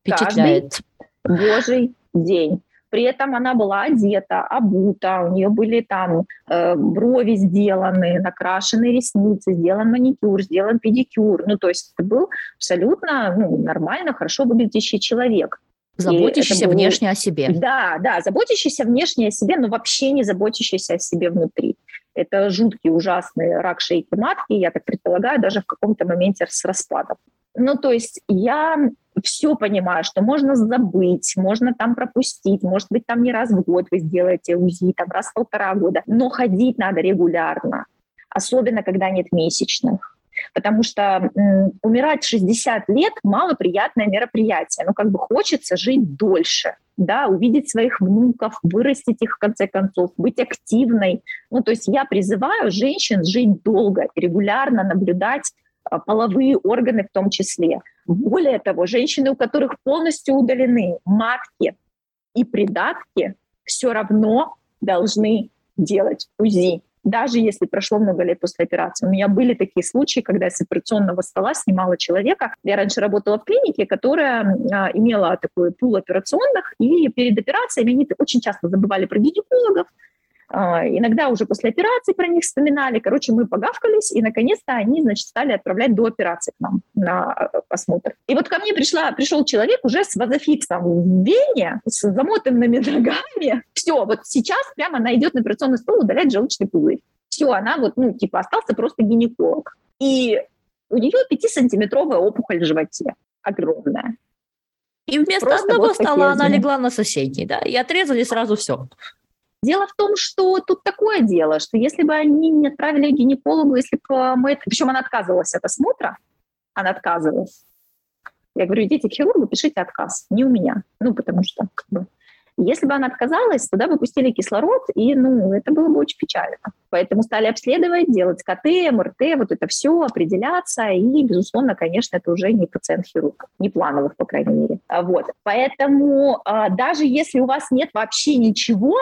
Впечатляет. Каждый божий день. При этом она была одета, обута, у нее были там э, брови сделаны, накрашены ресницы, сделан маникюр, сделан педикюр. Ну, то есть это был абсолютно ну, нормально, хорошо выглядящий человек. Заботящийся был... внешне о себе. Да, да, заботящийся внешне о себе, но вообще не заботящийся о себе внутри. Это жуткий, ужасный рак шейки матки, я так предполагаю, даже в каком-то моменте с распадом. Ну, то есть я все понимаю, что можно забыть, можно там пропустить, может быть, там не раз в год вы сделаете УЗИ, там раз в полтора года, но ходить надо регулярно, особенно когда нет месячных. Потому что м, умирать в 60 лет – малоприятное мероприятие. Ну, как бы хочется жить дольше, да, увидеть своих внуков, вырастить их в конце концов, быть активной. Ну, то есть я призываю женщин жить долго, регулярно наблюдать половые органы в том числе. Более того, женщины, у которых полностью удалены матки и придатки, все равно должны делать УЗИ, даже если прошло много лет после операции. У меня были такие случаи, когда я с операционного стола снимала человека. Я раньше работала в клинике, которая а, имела такой пул операционных, и перед операциями они очень часто забывали про гинекологов, А, иногда уже после операции про них вспоминали. Короче, мы погавкались, и наконец-то они, значит, стали отправлять до операции к нам на э, осмотр. И вот ко мне пришла, пришел человек уже с вазофиксом в вене, с замотанными ногами. Все, вот сейчас прямо она идет на операционный стол удалять желчный пузырь. Все, она вот, ну, типа, остался просто гинеколог. И у нее 5-сантиметровая опухоль в животе. Огромная. И вместо Просто одного вот стола она легла на соседний, да, и отрезали сразу все. Дело в том, что тут такое дело, что если бы они не отправили гинекологу, если бы мы... Причем она отказывалась от осмотра, она отказывалась. Я говорю, идите к хирургу, пишите отказ. Не у меня. Ну, потому что как бы, если бы она отказалась, туда бы пустили кислород, и ну, это было бы очень печально. Поэтому стали обследовать, делать КТ, МРТ, вот это все, определяться, и, безусловно, конечно, это уже не пациент-хирург, не плановых, по крайней мере. А вот. Поэтому а, даже если у вас нет вообще ничего,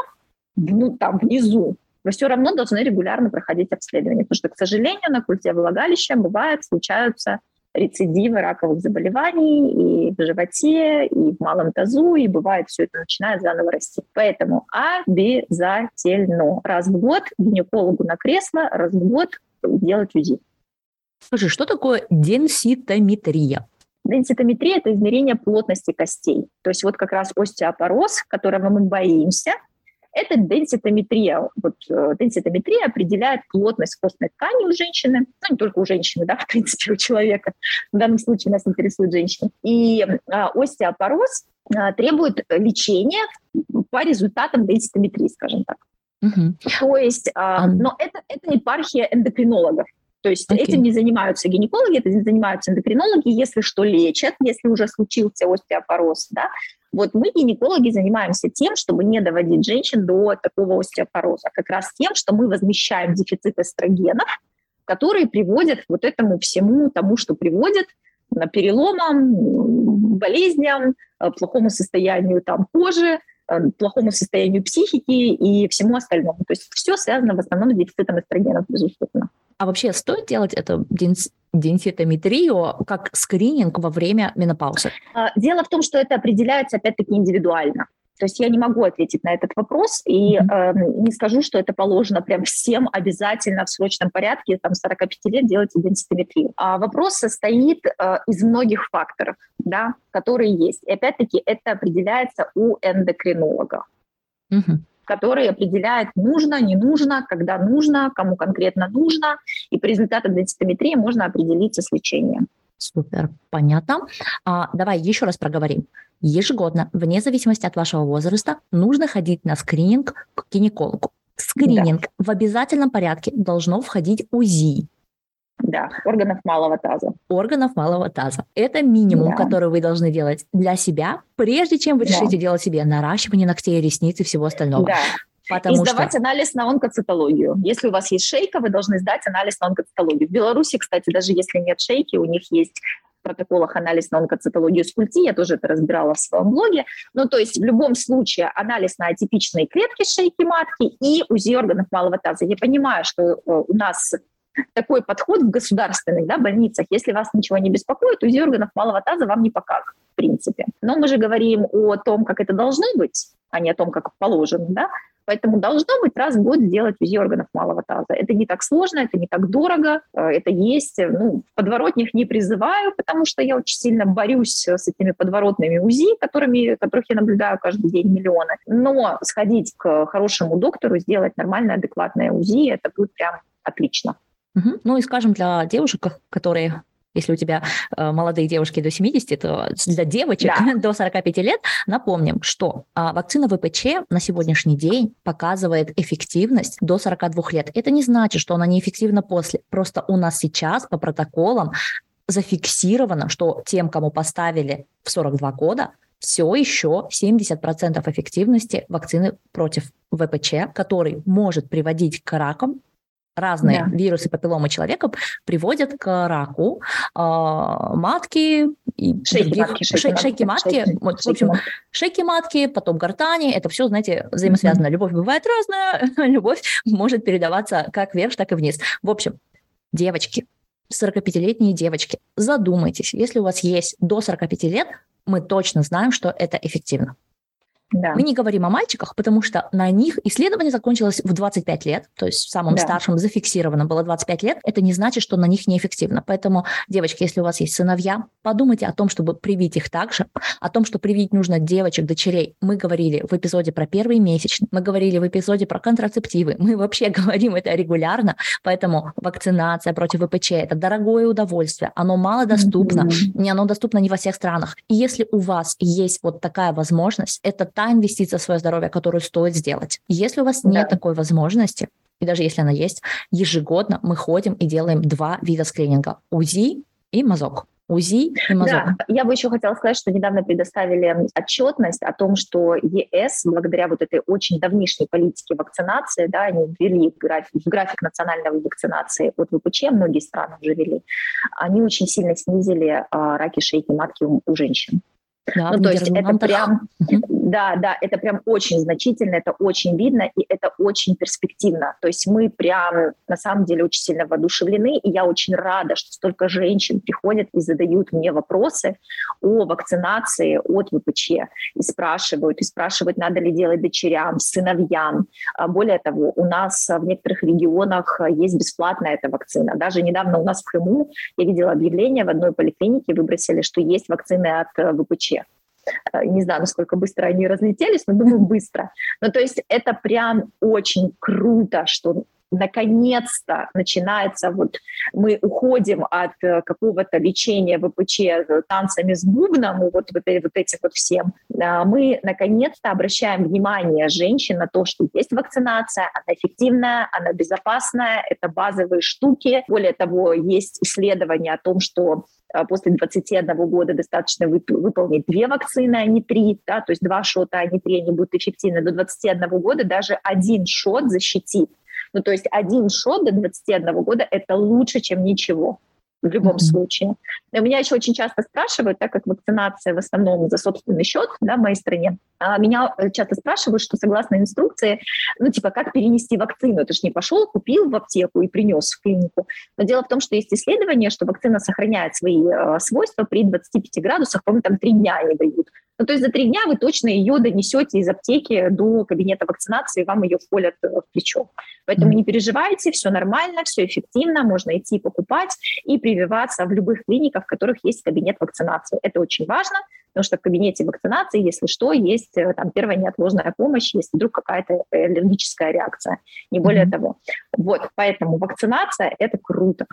ну, там, внизу, вы все равно должны регулярно проходить обследование, потому что, к сожалению, на культе влагалища бывает, случаются рецидивы раковых заболеваний и в животе, и в малом тазу, и бывает все это начинает заново расти. Поэтому обязательно раз в год гинекологу на кресло, раз в год делать УЗИ. Скажи, что такое денситометрия? Денситометрия – это измерение плотности костей. То есть вот как раз остеопороз, которого мы боимся – это денситометрия. Вот э, денситометрия определяет плотность костной ткани у женщины, ну, не только у женщины, да, в принципе, у человека. В данном случае нас интересует женщина. И а, остеопороз а, требует лечения по результатам денситометрии, скажем так. Угу. То есть, а, но это, это епархия эндокринологов. То есть okay. этим не занимаются гинекологи, этим занимаются эндокринологи, если что лечат, если уже случился остеопороз, да, вот мы, гинекологи, занимаемся тем, чтобы не доводить женщин до такого остеопороза, как раз тем, что мы возмещаем дефицит эстрогенов, которые приводят вот этому всему тому, что приводит на переломам, болезням, э, плохому состоянию там, кожи, э, плохому состоянию психики и всему остальному. То есть все связано в основном с дефицитом эстрогенов, безусловно. А вообще стоит делать это денситометрию как скрининг во время менопаузы? А, дело в том, что это определяется опять-таки индивидуально. То есть я не могу ответить на этот вопрос и э, не скажу, что это положено прям всем обязательно в срочном порядке, там 45 лет делать денситометрию. А вопрос состоит э, из многих факторов, да, которые есть. И опять-таки это определяется у эндокринолога. Mm-hmm который определяет, нужно, не нужно, когда нужно, кому конкретно нужно. И по результатам денситометрии можно определиться с лечением. Супер, понятно. А, давай еще раз проговорим. Ежегодно, вне зависимости от вашего возраста, нужно ходить на скрининг к гинекологу. Скрининг да. в обязательном порядке должно входить УЗИ. Да, органов малого таза. Органов малого таза. Это минимум, да. который вы должны делать для себя, прежде чем вы да. решите делать себе наращивание ногтей, ресниц и всего остального. Да. Потому и сдавать что... анализ на онкоцитологию. Если у вас есть шейка, вы должны сдать анализ на онкоцитологию. В Беларуси, кстати, даже если нет шейки, у них есть в протоколах анализ на онкоцитологию с культи, я тоже это разбирала в своем блоге. Ну, то есть в любом случае анализ на атипичные клетки шейки матки и УЗИ органов малого таза. Я понимаю, что э, у нас такой подход в государственных да, больницах. Если вас ничего не беспокоит, УЗИ органов малого таза вам не покажут, в принципе. Но мы же говорим о том, как это должно быть, а не о том, как положено, да? Поэтому должно быть раз в год сделать УЗИ органов малого таза. Это не так сложно, это не так дорого, э, это есть. Ну, подворотних не призываю, потому что я очень сильно борюсь с этими подворотными УЗИ, которыми, которых я наблюдаю каждый день миллионы. Но сходить к хорошему доктору, сделать нормальное, адекватное УЗИ, это будет прям отлично. Угу. Ну и скажем, для девушек, которые если у тебя э, молодые девушки до 70, то для девочек да. до 45 лет напомним, что э, вакцина ВПЧ на сегодняшний день показывает эффективность до 42 лет. Это не значит, что она неэффективна после. Просто у нас сейчас по протоколам зафиксировано, что тем, кому поставили в 42 года, все еще 70% эффективности вакцины против ВПЧ, который может приводить к ракам разные да. вирусы папилломы человека приводят к раку э, матки, и шейки, других, матки, шейки, шей, шейки матки, шейки, вот, в общем, шейки матки, потом гортани, это все, знаете, взаимосвязано. Mm-hmm. Любовь бывает разная, любовь может передаваться как вверх, так и вниз. В общем, девочки, 45-летние девочки, задумайтесь, если у вас есть до 45 лет, мы точно знаем, что это эффективно. Да. Мы не говорим о мальчиках, потому что на них исследование закончилось в 25 лет, то есть самым да. старшим зафиксировано было 25 лет. Это не значит, что на них неэффективно. Поэтому, девочки, если у вас есть сыновья, подумайте о том, чтобы привить их также, о том, что привить нужно девочек, дочерей. Мы говорили в эпизоде про первые месячные, мы говорили в эпизоде про контрацептивы, мы вообще говорим это регулярно, поэтому вакцинация против ВПЧ – это дорогое удовольствие, оно мало доступно, mm-hmm. не оно доступно не во всех странах. И если у вас есть вот такая возможность, это та инвестиция в свое здоровье, которую стоит сделать. Если у вас да. нет такой возможности, и даже если она есть, ежегодно мы ходим и делаем два вида скрининга – УЗИ и мазок. УЗИ и мазок. Да, я бы еще хотела сказать, что недавно предоставили отчетность о том, что ЕС, благодаря вот этой очень давнишней политике вакцинации, да, они ввели график, график национальной вакцинации от ВПЧ, многие страны уже ввели, они очень сильно снизили а, раки шейки матки у, у женщин. Да, ну, то есть это прям, да, да, это прям очень значительно, это очень видно, и это очень перспективно. То есть мы прям на самом деле очень сильно воодушевлены, и я очень рада, что столько женщин приходят и задают мне вопросы о вакцинации от ВПЧ, и спрашивают, и спрашивают, надо ли делать дочерям, сыновьям. А более того, у нас в некоторых регионах есть бесплатная эта вакцина. Даже недавно у нас в Крыму я видела объявление в одной поликлинике, выбросили, что есть вакцины от ВПЧ. Э, не знаю, насколько быстро они разлетелись, но думаю, быстро. Ну, то есть это прям очень круто, что наконец-то начинается, вот мы уходим от э, какого-то лечения ВПЧ э, танцами с бубном, вот, вот, вот этим вот всем, а мы наконец-то обращаем внимание женщин на то, что есть вакцинация, она эффективная, она безопасная, это базовые штуки. Более того, есть исследования о том, что после 21 года достаточно выполнить две вакцины, а не три, да, то есть два шота, а не три, они будут эффективны. До 21 года даже один шот защитит. Ну, то есть один шот до 21 года – это лучше, чем ничего в любом mm-hmm. случае. И меня еще очень часто спрашивают, так как вакцинация в основном за собственный счет да, в моей стране, а меня э, часто спрашивают, что согласно инструкции, ну, типа, как перенести вакцину? Ты же не пошел, купил в аптеку и принес в клинику. Но дело в том, что есть исследование, что вакцина сохраняет свои э, свойства при 25 градусах, по-моему, там три дня они дают. Ну, то есть за три дня вы точно ее донесете из аптеки до кабинета вакцинации, вам ее вколят э, в плечо. Поэтому не переживайте, все нормально, все эффективно, можно идти покупать и прививаться в любых клиниках, в которых есть кабинет вакцинации. Это очень важно, потому что в кабинете вакцинации, если что, есть э, там первая неотложная помощь, если вдруг какая-то аллергическая реакция, не более mm-hmm. того. Вот, поэтому вакцинация – это круто,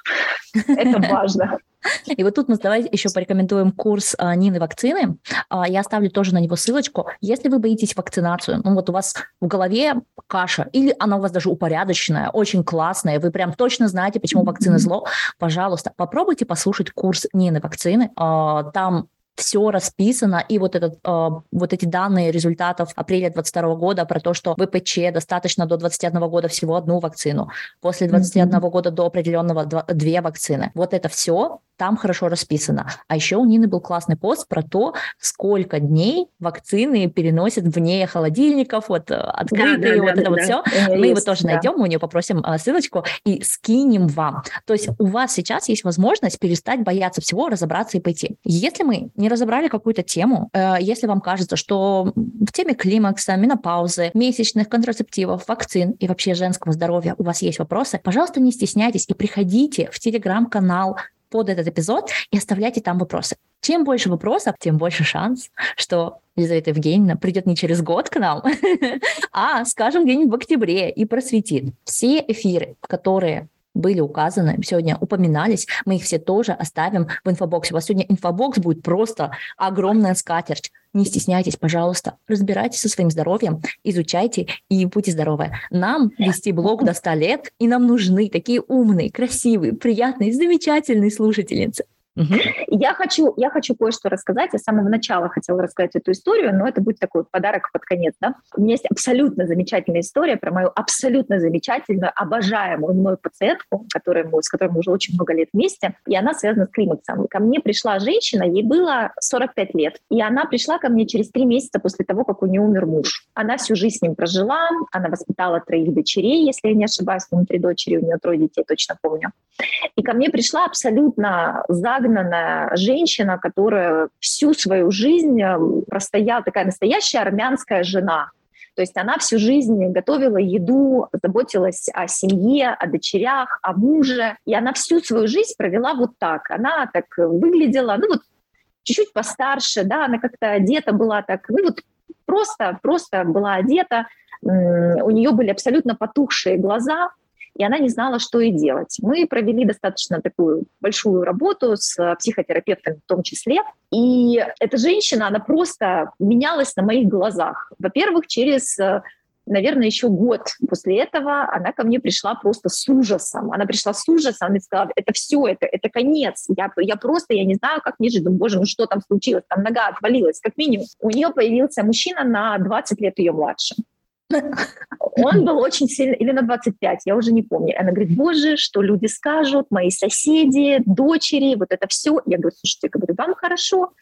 это важно. И вот тут мы давайте еще порекомендуем курс а, Нины вакцины. А, я оставлю тоже на него ссылочку. Если вы боитесь вакцинацию, ну вот у вас в голове каша, или она у вас даже упорядоченная, очень классная, вы прям точно знаете, почему вакцина зло, пожалуйста, попробуйте послушать курс Нины вакцины. А, там все расписано, и вот, этот, э, вот эти данные результатов апреля 2022 года про то, что ВПЧ достаточно до 21 года всего одну вакцину, после 21 mm-hmm. года до определенного два, две вакцины. Вот это все там хорошо расписано. А еще у Нины был классный пост про то, сколько дней вакцины переносят вне холодильников, вот э, открытые, да, да, вот да, это да, вот да. все. Мы есть, его тоже да. найдем, мы у нее попросим а, ссылочку и скинем вам. То есть у вас сейчас есть возможность перестать бояться всего, разобраться и пойти. Если мы не разобрали какую-то тему, э, если вам кажется, что в теме климакса, менопаузы, месячных контрацептивов, вакцин и вообще женского здоровья у вас есть вопросы, пожалуйста, не стесняйтесь и приходите в телеграм-канал под этот эпизод и оставляйте там вопросы. Чем больше вопросов, тем больше шанс, что Елизавета Евгеньевна придет не через год к нам, а, скажем, где-нибудь в октябре и просветит. Все эфиры, которые были указаны, сегодня упоминались, мы их все тоже оставим в инфобоксе. У вас сегодня инфобокс будет просто огромная скатерть. Не стесняйтесь, пожалуйста, разбирайтесь со своим здоровьем, изучайте и будьте здоровы. Нам вести блог до 100 лет, и нам нужны такие умные, красивые, приятные, замечательные слушательницы. Я хочу, я хочу кое-что рассказать. Я с самого начала хотела рассказать эту историю, но это будет такой подарок под конец. Да? У меня есть абсолютно замечательная история про мою абсолютно замечательную, обожаемую мной пациентку, которая мы, с которой мы уже очень много лет вместе, и она связана с климаксом. Ко мне пришла женщина, ей было 45 лет, и она пришла ко мне через три месяца после того, как у нее умер муж. Она всю жизнь с ним прожила, она воспитала троих дочерей, если я не ошибаюсь, у три дочери, у нее трое детей, точно помню. И ко мне пришла абсолютно за загнанная женщина, которая всю свою жизнь э, простояла, такая настоящая армянская жена. То есть она всю жизнь готовила еду, заботилась о семье, о дочерях, о муже. И она всю свою жизнь провела вот так. Она так выглядела, ну вот чуть-чуть постарше, да, она как-то одета была так, ну вот просто, просто была одета, у нее были абсолютно потухшие глаза, и она не знала, что ей делать. Мы провели достаточно такую большую работу с психотерапевтами в том числе, и эта женщина, она просто менялась на моих глазах. Во-первых, через наверное, еще год после этого она ко мне пришла просто с ужасом. Она пришла с ужасом и сказала, это все, это, это конец. Я, я просто, я не знаю, как мне жить. Думаю, боже, ну что там случилось? Там нога отвалилась, как минимум. У нее появился мужчина на 20 лет ее младше. Он был очень сильно, или на 25, я уже не помню. Она говорит, боже, что люди скажут, мои соседи, дочери, вот это все. Я говорю, слушайте, говорю, вам хорошо,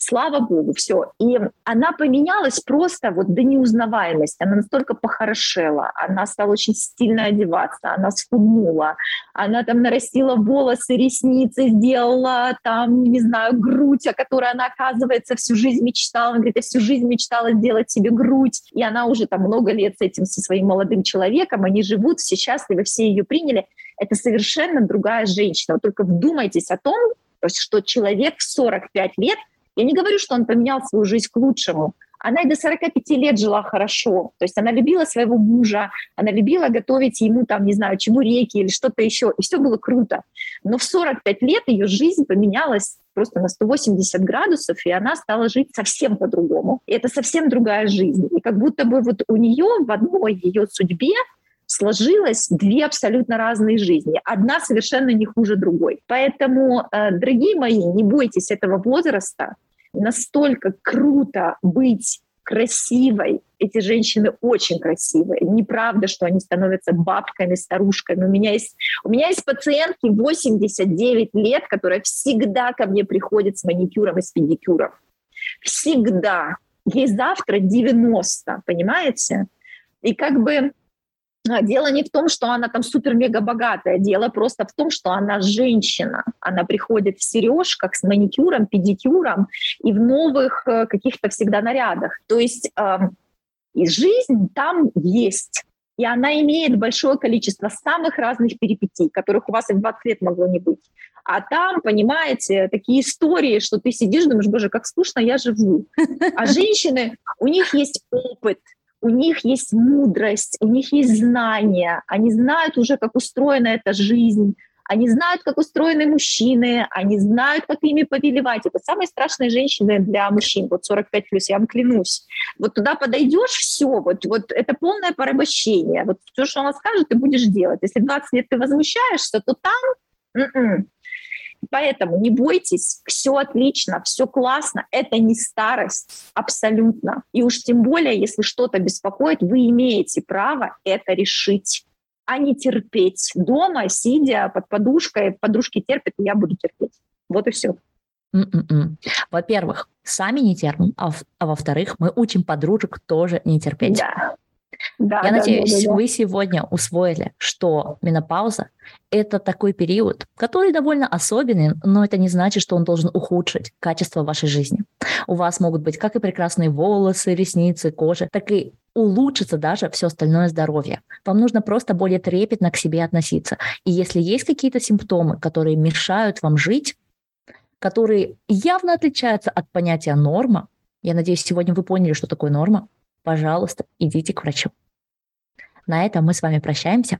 слава богу, все. И она поменялась просто вот до неузнаваемости. Она настолько похорошела, она стала очень стильно одеваться, она схуднула, она там нарастила волосы, ресницы, сделала там, не знаю, грудь, о которой она, оказывается, всю жизнь мечтала. Она говорит, я всю жизнь мечтала сделать себе грудь. И она уже там много лет с этим, со своим молодым человеком, они живут, все счастливы, все ее приняли. Это совершенно другая женщина. Вот только вдумайтесь о том, что человек в 45 лет я не говорю, что он поменял свою жизнь к лучшему. Она и до 45 лет жила хорошо. То есть она любила своего мужа, она любила готовить ему там, не знаю, чебуреки или что-то еще. И все было круто. Но в 45 лет ее жизнь поменялась просто на 180 градусов, и она стала жить совсем по-другому. И это совсем другая жизнь. И как будто бы вот у нее в одной ее судьбе сложилось две абсолютно разные жизни. Одна совершенно не хуже другой. Поэтому, э, дорогие мои, не бойтесь этого возраста настолько круто быть красивой. Эти женщины очень красивые. Неправда, что они становятся бабками, старушками. У меня есть, у меня есть пациентки 89 лет, которые всегда ко мне приходят с маникюром и с педикюром. Всегда. Ей завтра 90, понимаете? И как бы дело не в том, что она там супер-мега богатая, дело просто в том, что она женщина. Она приходит в сережках с маникюром, педикюром и в новых э, каких-то всегда нарядах. То есть э, и жизнь там есть. И она имеет большое количество самых разных перипетий, которых у вас и в 20 лет могло не быть. А там, понимаете, такие истории, что ты сидишь, думаешь, боже, как скучно я живу. А женщины, у них есть опыт, у них есть мудрость, у них есть знания, они знают уже, как устроена эта жизнь, они знают, как устроены мужчины, они знают, как ими повелевать. Это самые страшные женщины для мужчин, вот 45 плюс, я вам клянусь. Вот туда подойдешь, все, вот, вот это полное порабощение. Вот все, что она скажет, ты будешь делать. Если 20 лет ты возмущаешься, то там м-м, Поэтому не бойтесь, все отлично, все классно, это не старость абсолютно. И уж тем более, если что-то беспокоит, вы имеете право это решить а не терпеть дома, сидя под подушкой, подружки терпят, и я буду терпеть. Вот и все. М-м-м. Во-первых, сами не терпим, а, а во-вторых, мы учим подружек тоже не терпеть. Да. Да, Я да, надеюсь, да, да, вы сегодня усвоили, что менопауза – это такой период, который довольно особенный, но это не значит, что он должен ухудшить качество вашей жизни. У вас могут быть как и прекрасные волосы, ресницы, кожа, так и улучшится даже все остальное здоровье. Вам нужно просто более трепетно к себе относиться. И если есть какие-то симптомы, которые мешают вам жить, которые явно отличаются от понятия норма, я надеюсь, сегодня вы поняли, что такое норма, пожалуйста, идите к врачу. На этом мы с вами прощаемся.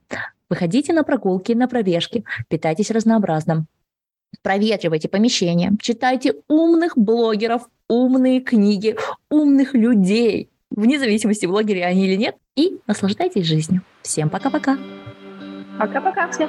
Выходите на прогулки, на пробежки, питайтесь разнообразным. Проветривайте помещение, читайте умных блогеров, умные книги, умных людей, вне зависимости, блогеры они или нет, и наслаждайтесь жизнью. Всем пока-пока. Пока-пока всем.